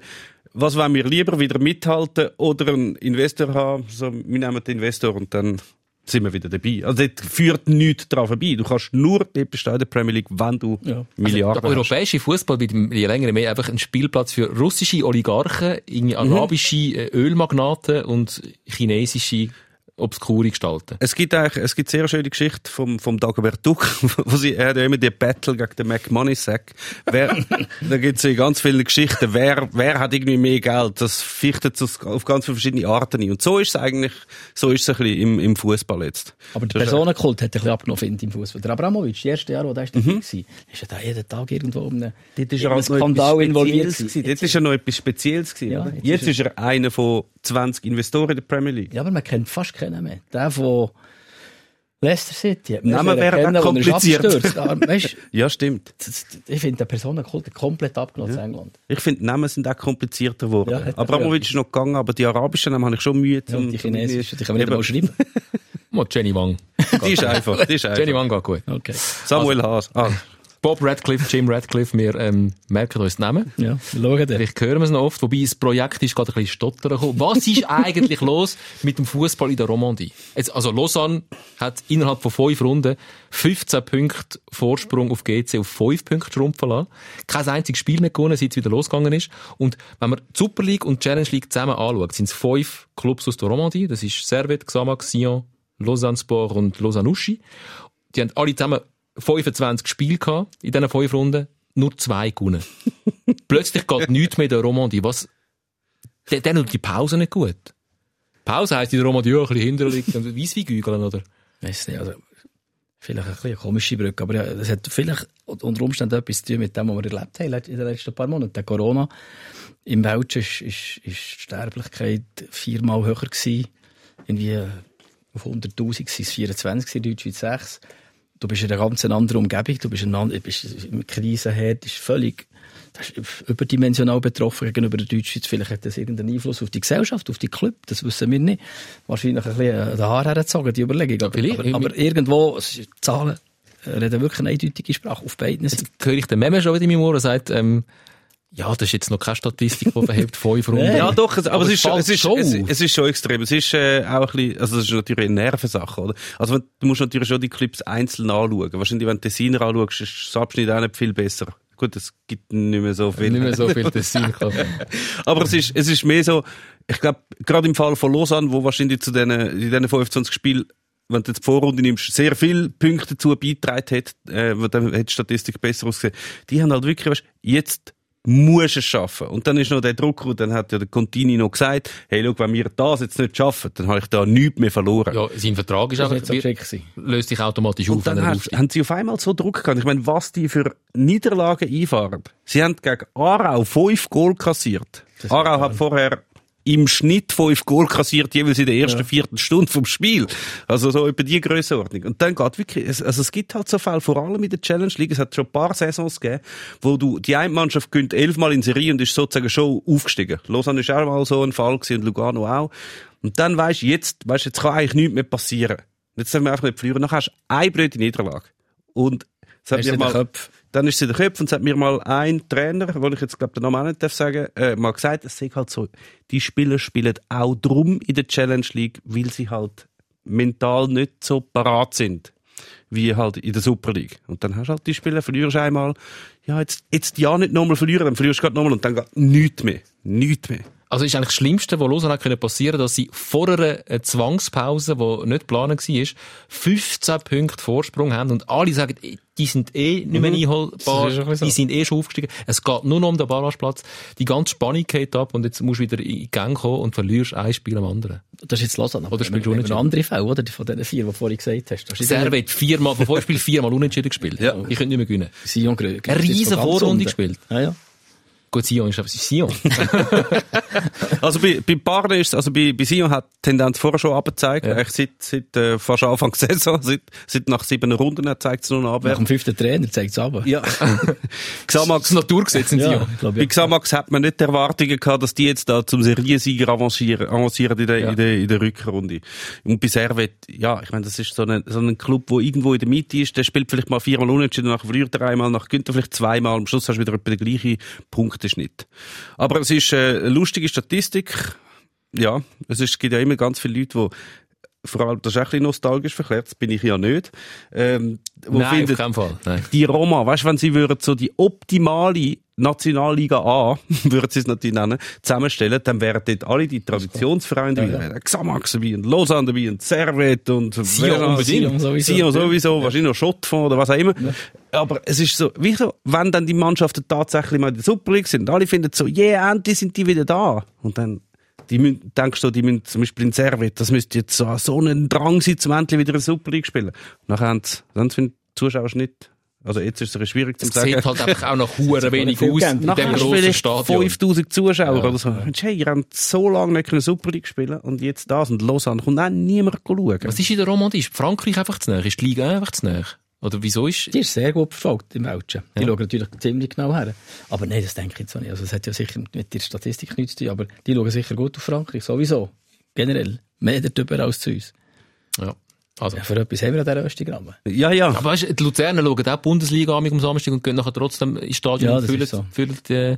was wollen wir lieber, wieder mithalten oder einen Investor haben? So, wir nehmen den Investor und dann sind wir wieder dabei. Also dort führt nichts daran vorbei. Du kannst nur dort bestehen in der Premier League, wenn du Ja. Milliarden Der hast. europäische Fußball wird je länger mehr einfach ein Spielplatz für russische Oligarchen, irgendwie arabische äh, Ölmagnaten und chinesische obskure Gestalten. Es gibt eigentlich, es gibt sehr schöne Geschichte vom, vom Dagobert Duck, wo sie, er hat ja immer die Battle gegen den McMoney-Sack. Wer, da gibt's ja ganz viele Geschichten. Wer, wer hat irgendwie mehr Geld? Das fichtet es auf ganz viele verschiedene Arten ein. Und so ist es eigentlich, so ist es ein bisschen im, im Fußball jetzt. Aber der Personenkult hat ein bisschen abgenommen, finde ich, im Fußball. Der Abramovic, das erste Jahr, wo der ist dabei war, ist ja da jeden Tag irgendwo um einen, Dort ist er einem halt noch Skandal involviert. Gewesen. Dort ist er noch etwas Spezielles gewesen. Ja, jetzt jetzt, ist ist er einer von 20 Investoren in der Premier League. Ja, aber man kennt fast keinen mehr. Der von Leicester City. hat man Name sollen wäre kennen, er kompliziert. weißt, Ja, stimmt. ich finde, der Personenkult komplett abgenommen in England. Ich finde, Namen sind auch komplizierter geworden. Ja, Abramovic ja. ist noch gegangen, aber die arabischen Namen habe ich schon Mühe Ja, zum... die chinesischen, die kann man nicht mal schreiben. Jenny Wang. Die ist einfach, die ist einfach. Jenny Wang geht gut. Okay. Samuel Haas. Ah. Bob Radcliffe, Jim Radcliffe, wir ähm, merken uns die Namen. Ja, schauen. Vielleicht hören wir es noch oft, wobei das Projekt ist gerade ein bisschen stottern gekommen. Was ist eigentlich los mit dem Fußball in der Romandie? Jetzt, also Lausanne hat innerhalb von fünf Runden 15 Punkte Vorsprung auf GC auf 5 Punkte schrumpfen lassen. Kein einziges Spiel mehr gewonnen, seit es wieder losgegangen ist. Und wenn man die Super League und die Challenge League zusammen anschaut, sind es fünf Clubs aus der Romandie. Das ist Servet, Xamax, Sion, Lausanne Sport und Lausanne Uschi. Die haben alle zusammen 25 Spiele gehabt in diesen fünf Runden, nur zwei gewonnen. Plötzlich geht nichts mehr der Romandie. Was, dann dann tut die Pause nicht gut. Pause heisst in der Romandie ja, ein bisschen hinterliegt und weiss wie gügeln, oder? Weiss nicht, also, vielleicht ein bisschen eine komische Brücke, aber ja, das hat vielleicht unter Umständen etwas zu tun mit dem, was wir erlebt haben in den letzten paar Monaten. Der Corona. Im Welschen ist, ist, ist die Sterblichkeit viermal höher gewesen. Irgendwie auf 100'000 waren es 24, in Deutschschweiz 6. Du bist in einer ganz anderen Umgebung, du bist, in einer, du bist im Krisenherd, ist völlig das ist überdimensional betroffen gegenüber der Deutschschweiz. Vielleicht hat das irgendeinen Einfluss auf die Gesellschaft, auf die Club, das wissen wir nicht. Wahrscheinlich ein bisschen den Haaren hergezogen, die Überlegung. Aber, aber, aber irgendwo, es Zahlen reden wirklich eine eindeutige Sprache auf beiden Seiten. Jetzt höre ich den Meme schon wieder in meinem Ohr und sagt, ähm, ja, das ist jetzt noch keine Statistik, die verhebt fünf Runden. Ja, doch, es, aber, Aber es, es ist, es, ist, schon es, es ist schon extrem. Es ist äh, auch ein bisschen, also es ist natürlich eine Nervensache, oder? Also wenn- du musst natürlich schon die Clips einzeln anschauen. Wahrscheinlich, wenn du Tessiner anschaust, ist das Abschnitt auch nicht viel besser. Gut, es gibt nicht mehr so viel. Nicht mehr so viel Tessin. Aber es ist, es ist mehr so, ich glaube, gerade im Fall von Lausanne, wo wahrscheinlich zu diesen, in diesen 25 Spielen, wenn du jetzt die Vorrunde nimmst, sehr viele Punkte dazu beigetragen hat, äh, dann hätte die Statistik besser ausgesehen. Die haben halt wirklich, weißt, jetzt musst es schaffen. Und dann ist noch der Druck, und dann hat ja der Contini noch gesagt, hey, schau, wenn wir das jetzt nicht schaffen, dann habe ich da nichts mehr verloren. Ja, sein Vertrag ist einfach, wird so löst sich automatisch auf, Und wenn dann er hat, aufsteigt. haben sie auf einmal so Druck gehabt. Ich meine, was die für Niederlagen einfahren. Sie haben gegen Aarau fünf Goal kassiert. Aarau hat vorher im Schnitt fünf Goal kassiert, jeweils in der ersten Viertelstunde vom Spiel. Also so über die Grössenordnung. Und dann geht wirklich, es- also es gibt halt so Fälle, vor allem in der Challenge League, es hat schon ein paar Saisons gegeben, wo du, die eine Mannschaft gönnt elfmal in Serie und ist sozusagen schon aufgestiegen. Lausanne ist auch mal so ein Fall gewesen und Lugano auch. Und dann weisst du, jetzt, weisst jetzt kann eigentlich nichts mehr passieren. Jetzt dürfen wir einfach nicht verlieren. Dann hast du eine blöde Niederlage. Und es hat mir mal, Kopf? Dann ist es in den Köpfen und es hat mir mal ein Trainer, wo ich jetzt glaube den Namen auch nicht darf sagen, äh, mal gesagt, es sei halt so, die Spieler spielen auch drum in der Challenge League, weil sie halt mental nicht so parat sind wie halt in der Super League. Und dann hast du halt die Spieler, verlierst einmal, ja, jetzt, jetzt ja nicht nochmal verlieren, dann verlierst du gerade nochmal und dann geht nichts mehr. Nichts mehr. Also ist eigentlich das Schlimmste, was Lausanne hat können passieren, dass sie vor einer äh, Zwangspause, die nicht geplant war, 15 Punkte Vorsprung haben und alle sagen, die sind eh nicht mehr einholbar, ist schon so. die sind eh schon aufgestiegen. Es geht nur noch um den Barrageplatz. Die ganze Spannung geht ab und jetzt musst du wieder in die Gang kommen und verlierst ein Spiel am anderen. Das ist jetzt Lausanne. Oder spielst du unentschieden? andere Fälle, oder? Von diesen vier, die du vorhin gesagt hast. Servet viermal, von fünf Spielen viermal unentschieden gespielt. Ja. Ich könnte nicht mehr gewinnen. Sion Gröger. Eine riesen Vorrunde gespielt. Ja, ja. Gut, Sion ist aber ist Sion. Also bei, bei Barne ist, also bei, bei Sion hat die Tendenz vorher schon abgezeigt. Ja. Eigentlich seit, seit äh, fast Anfang der Saison, seit, seit nach sieben Runden zeigt es nur noch Nach Abwehr. dem fünften Trainer zeigt es aber. Ja. Xamax, Das Naturgesetz in Ja, Sion. ich glaube, bei ja. Xamax hat man nicht die Erwartungen gehabt, dass die jetzt da zum Seriensieger avancieren, avancieren in der, Ja. in der, in der Rückrunde. Und bei Servet, ja, ich meine, das ist so ein, so ein Club, wo irgendwo in der Mitte ist, der spielt vielleicht mal viermal unentschieden, nachher verliert er einmal, nachher er vielleicht zweimal, am Schluss hast du wieder etwa den gleichen Punkteschnitt. Aber es ist äh, eine lustige Statistik. Ja, es ist, gibt ja immer ganz viele Leute, die vor allem, das ist auch ein bisschen nostalgisch verklärt, das bin ich ja nicht, ähm, wo Nein, auf finden, keinen Fall. Nein. die Roma, weißt du, wenn sie würden so die optimale Nationalliga A, würden sie es natürlich nennen, zusammenstellen, dann wären dort alle die Traditionsvereine dabei, ja, ja. Xamax dabei, und Lausanne dabei, und Servet, und Sion unbedingt. Sion sowieso. Sion sowieso, wahrscheinlich noch Schottfonds oder was auch immer. Aber es ist so, wie so, wenn dann die Mannschaften tatsächlich mal in der Super League sind, alle finden so, yeah, endlich sind die wieder da. Und dann, die müssen, denkst du, die müssen zum Beispiel in Servet, das müsste jetzt so, so ein Drang sein, zum endlich wieder in der Super League spielen. Nachher haben sie, dann finden die Zuschauer nicht, also jetzt ist es schwierig zu Es sagen. sieht halt einfach auch noch hure wenig aus in dem grossen Stadion. 5000 Zuschauer oder so. Mensch, Hey, ihr habt so lange nicht können Super League spielen und jetzt das und Lausanne kommt auch niemand schauen. Was ist in der Romandie? Ist Frankreich einfach zu nah? Ist die Liga einfach zu nah? Oder wieso ist... Die ist sehr gut verfolgt im Welschen. Die Ja. schauen natürlich ziemlich genau her. Aber nein, das denke ich jetzt auch nicht. Also, es hat ja sicher mit der Statistik nichts zu tun, aber die schauen sicher gut auf Frankreich, sowieso. Generell. Mehr darüber als zu uns. Ja. Also. Ja, für etwas haben wir an dieser Röstigramme. Ja, ja. Aber weißt du, die Luzerner schauen auch die Bundesliga am Samstag und gehen nachher trotzdem ins Stadion Ja, und das füllen, ist so. füllen äh,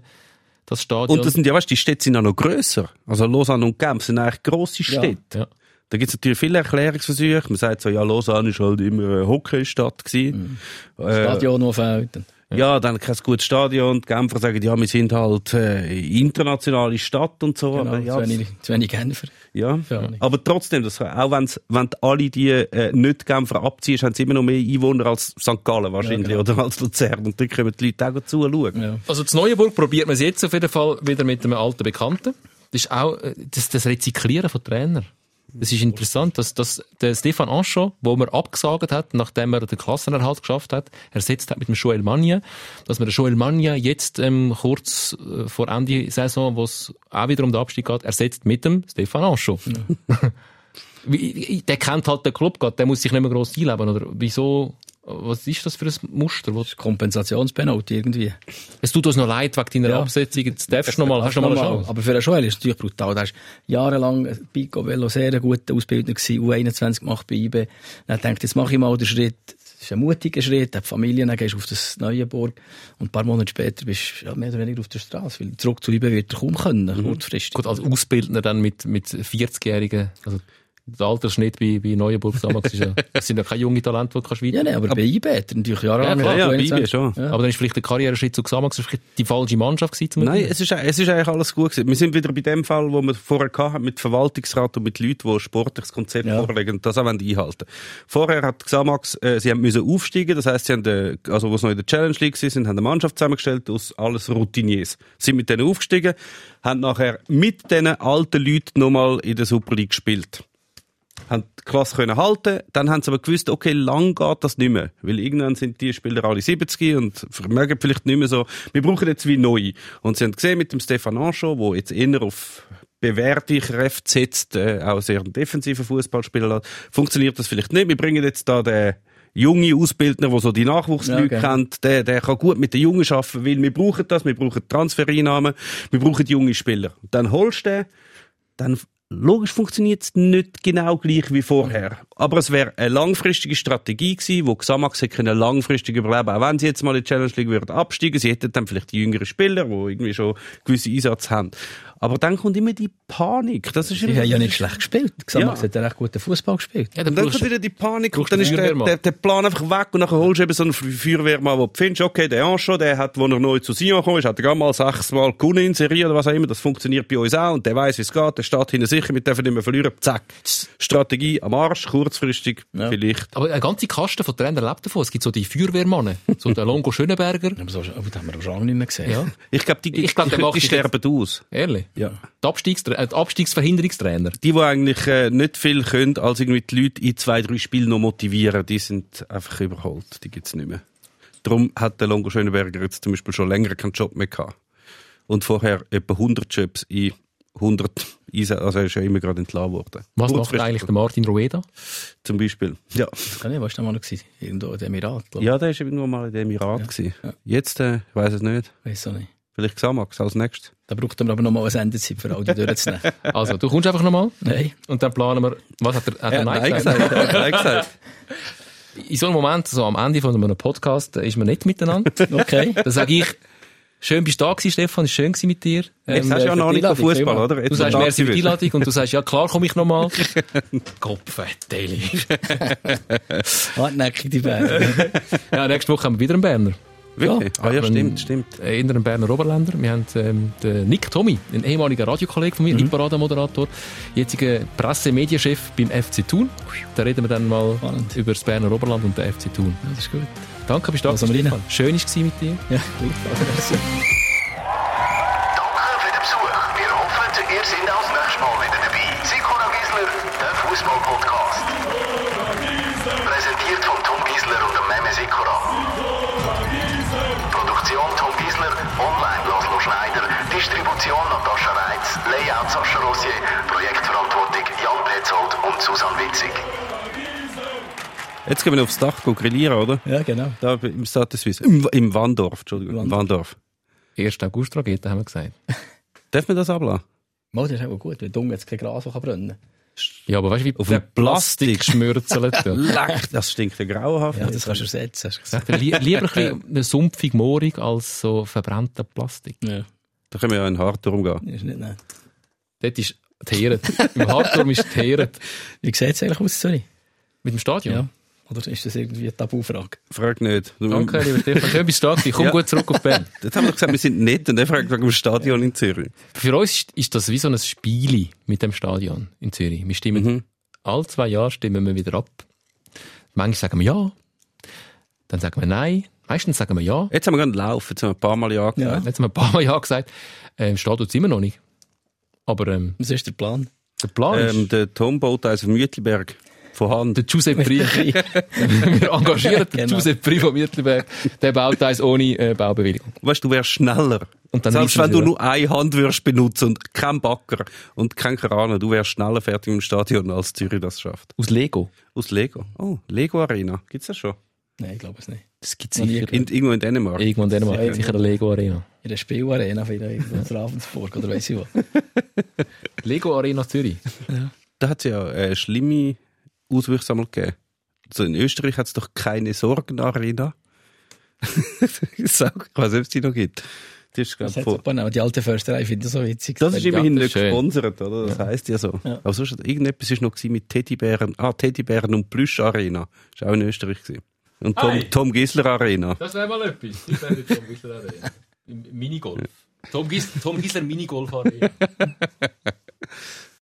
das Stadion. Und das sind ja, weißt du, die Städte sind auch noch grösser. Also Lausanne und Genf sind eigentlich grosse Ja. Städte. ja. Da gibt es natürlich viele Erklärungsversuche. Man sagt so, ja, Lausanne ist halt immer eine Hockeystadt gewesen. Äh, Stadion noch fehlt. Ja, dann kein gutes Stadion. Die Genfer sagen, ja, wir sind halt äh, internationale Stadt und so. Genau, aber ja, zu, wenig, zu wenig Genfer. Ja, aber trotzdem, das, auch wenn's, wenn alle die äh, nicht Genfer abziehst, haben sie immer noch mehr Einwohner als St. Gallen wahrscheinlich Ja, oder als Luzern. Und dann kommen die Leute auch zuschauen. Ja. Also zu Neuenburg probiert man es jetzt auf jeden Fall wieder mit einem alten Bekannten. Das ist auch äh, das, das Rezyklieren von Trainern. Das ist interessant, dass, dass der Stefan Anschon, wo man abgesagt hat, nachdem er den Klassenerhalt geschafft hat, ersetzt hat mit dem Joel Magna, dass man den Joel Magna jetzt ähm, kurz äh, vor Ende Saison, wo es auch wieder um den Abstieg geht, ersetzt mit dem Stefan. Wie- wie- der kennt halt den Club der muss sich nicht mehr gross einleben, oder? Wieso, was ist das für ein Muster? Was- Kompensationspenalty irgendwie. Es tut uns noch leid wegen deiner Ja. Absetzung. Jetzt darfst du noch mal, hast du noch mal. Aber für einen Joel ist es natürlich brutal. Der ist jahrelang Pico Velo sehr ein guter Ausbildner gewesen, U21 gemacht bei IB. Dann denkt, jetzt mache ich mal den Schritt. Das ist ein mutiger Schritt, hat Familie, dann gehst du auf das Neuenburg und ein paar Monate später bist du ja, mehr oder weniger auf der Straße, weil zurück zu IB wird er kaum können, kurzfristig. Gut, als Ausbildner dann mit, mit 40-Jährigen, also der Altersschnitt bei, bei Neuenburg damals ist ja, das sind ja keine jungen Talente, die du kannst Ja, weiter. nein, aber bei IB hat natürlich jahrelang Ja, klar, ja, bei IB 21. schon. Ja. Aber dann ist vielleicht der Karriereschritt zu Xamax vielleicht die falsche Mannschaft gewesen. Zum Nein, es ist, es ist eigentlich alles gut gewesen. Wir sind wieder bei dem Fall, wo wir vorher hatten, mit Verwaltungsrat und mit Leuten, die ein sportliches Konzept Ja. vorlegen und das auch einhalten Vorher hat Xamax, äh, sie haben müssen aufsteigen, das heisst, sie haben, äh, also, wo sie noch in der Challenge League sind, haben eine Mannschaft zusammengestellt aus alles Routiniers. Sind mit denen aufgestiegen, haben nachher mit diesen alten Leuten nochmal in der Super League gespielt haben die Klasse können halten, dann haben sie aber gewusst, okay, lang geht das nicht mehr, weil irgendwann sind die Spieler alle 70 und vermögen vielleicht nicht mehr so, wir brauchen jetzt wie neu. Und sie haben gesehen mit dem Stefan Ancho, wo jetzt eher auf bewährte Kräfte setzt, äh, auch sehr einen defensiven Fußballspieler hat, funktioniert das vielleicht nicht. Wir bringen jetzt da den junge Ausbildner, der so die Nachwuchsleute Ja, okay. kennt, der, der kann gut mit den Jungen arbeiten, weil wir brauchen das, wir brauchen Transfereinnahmen, wir brauchen junge Spieler. Dann holst du den, dann logisch funktioniert es nicht genau gleich wie vorher. Aber es wäre eine langfristige Strategie gewesen, wo Xamax hätte langfristig überleben Auch wenn sie jetzt mal in die Challenge League würden absteigen, sie hätten dann vielleicht die jüngeren Spieler, die irgendwie schon gewisse Einsatz haben. Aber dann kommt immer die Panik. Das ist Die immer, haben ja nicht schlecht gespielt. Xamax Ja. hat ja recht guten Fußball gespielt. Ja, dann dann kommt wieder die Panik und dann ist der, der, der Plan einfach weg und nachher holst du eben so einen Feuerwehrmann, wo du findest, okay, der Ancho, der hat, wo er neu zu Sion gekommen ist, hat er gerade mal sechsmal gewonnen in Serie oder was auch immer, das funktioniert bei uns auch und der weiß, wie es geht, der steht hinten sicher, wir dürfen nicht mehr verlieren, zack. Strategie am Arsch, kurzfristig, Ja. vielleicht. aber eine ganze Kaste von Trainern lebt davon. Es gibt so die Feuerwehrmannen, so der Longo Schönenberger. Aber so, aber das haben wir schon lange nicht mehr gesehen. Ja, Ich glaube, die, Ich glaub, die, die sich sterben aus. ehrlich. Ja. Die, Abstiegstra äh, die Abstiegsverhinderungstrainer. Die, die eigentlich äh, nicht viel können, als irgendwie die Leute in zwei, drei Spielen noch motivieren, die sind einfach überholt. Die gibt's nicht mehr. Darum hat der Longo Schöneberger jetzt zum Beispiel schon länger keinen Job mehr gehabt. Und vorher etwa 100 Jobs in 100 Einsätzen, also er ist ja immer gerade entlassen worden. Was macht eigentlich der Martin Rueda? Zum Beispiel. Ja. Kann ich, was war da mal noch gewesen? Irgendwo in dem Emirat, ich. ja, der war irgendwo mal in dem Emirat. gewesen. Jetzt, äh, ich weiß es nicht. Weiss auch nicht. Vielleicht Xamax als nächstes. Da braucht man aber noch mal eine Sendezeit für all die durchzunehmen. Also, du kommst einfach nochmal Nein. und dann planen wir, was hat er, hat er Ja, nein nein gesagt? nein gesagt. In so einem Moment, so am Ende von einem Podcast, äh, ist man nicht miteinander. Okay. Dann sage ich, schön bist du da gewesen, Stefan, war schön gewesen mit dir. Jetzt Ähm, hast du ja für noch nicht den Einladung, Fußball, oder? Du Jetzt sagst, wo merci für die. Einladung und du sagst, ja klar komme ich nochmal. Kopfetteli. Hartnäckig, die Bären. ja, nächste Woche haben wir wieder einen Berner. Wirklich? Ah ja, stimmt, stimmt. Äh, in einem Berner Oberländer. Wir haben ähm, den Nick Tommy, ein ehemaliger Radiokollege von mir, Hitparade-Moderator, jetziger Presse-Medienchef beim FC Thun. Da reden wir dann mal Spannend. über das Berner Oberland und den FC Thun. Ja, das ist gut. Danke, bist du da. Schön war es mit dir. Ja, gleichfalls. und Susanne Witzig. Jetzt gehen wir aufs Dach grillieren, oder? Ja, genau. Da im Stade Suisse. Im, Im Wandorf, Entschuldigung. Im Wandorf. 1. August Rakete, haben wir gesagt. Darf man das ablassen? Mal, das ist auch gut, weil dumm jetzt kein Gras so kann brennen Ja, aber weißt du, wie Auf der dem Plastik. Plastik schmürzelt? Leck, das stinkt ja grauenhaft. Ja, das kannst du ersetzen. hast du gesagt. Sagt er, li lieber ein bisschen eine sumpfig Moorig als so verbrannter Plastik. Ja, Da können wir ja in Hartturm gehen. das ist nicht nett. Dort ist die Heret. Im Hardturm ist die Heret. Wie sieht es eigentlich aus, Zürich? Mit dem Stadion? Ja. Oder ist das irgendwie eine Tabufrage? Frag nicht. Du- Danke, lieber Stefan. Schön bist du. Komm Ja. gut zurück auf Bern. Jetzt haben wir doch gesagt, wir sind nett und er fragt wegen dem Stadion in Zürich. Für uns ist, ist das wie so ein Spiel mit dem Stadion in Zürich. Wir stimmen, Mhm. alle zwei Jahre stimmen wir wieder ab. Manchmal sagen wir ja, dann sagen wir nein, meistens sagen wir ja. Jetzt haben wir gerade einen Lauf, jetzt haben wir ein paar Mal ja gesagt. Jetzt haben wir ein paar Mal ja gesagt. Ähm, steht uns immer noch nicht. Aber ähm, Was ist der Plan? der Plan ist, Ähm, der Tom baut eins auf Müttelberg. Von Hand. der Giuseppe Pri, wir engagieren den Genau. Giuseppe Pri von Mittelberg, der baut eins ohne äh, Baubewilligung. Weißt du, du wärst schneller. Und dann Selbst wenn du nur eine Hand würdest benutzen und kein Backer und kein Kraner, du wärst schneller fertig im Stadion, als Zürich das schafft. Aus Lego. Aus Lego. Oh, Lego Arena. Gibt's das schon? Nein, ich glaube es nicht. Das gibt nie sicher. In, irgendwo in Dänemark. Irgendwo in Dänemark Sicher. sicher eine Lego Arena. In der Spielarena vielleicht, in Ravensburg oder weiss ich was. Lego Arena Zürich. Da hat es ja äh, schlimme Auswüchse einmal gegeben. Also in Österreich hat es doch keine Sorgenarena. ich weiß nicht, ob es die noch gibt. Die ist, glaub, Das von, super, aber die alte Försterei finde ich so witzig. das ist Ja, immerhin das nicht gesponsert, oder? Das heisst ja so. Ja. Aber sonst, irgendetwas ist noch mit Teddybären. Ah, Teddybären und Plüsch-Arena. Ist auch in Österreich gewesen. Und Tom, Hey. Tom Gisler Arena. Das wäre mal etwas. Das wäre Tom Gisler Arena. Minigolf. Tom Gisler, Tom Gisler Minigolf Arena.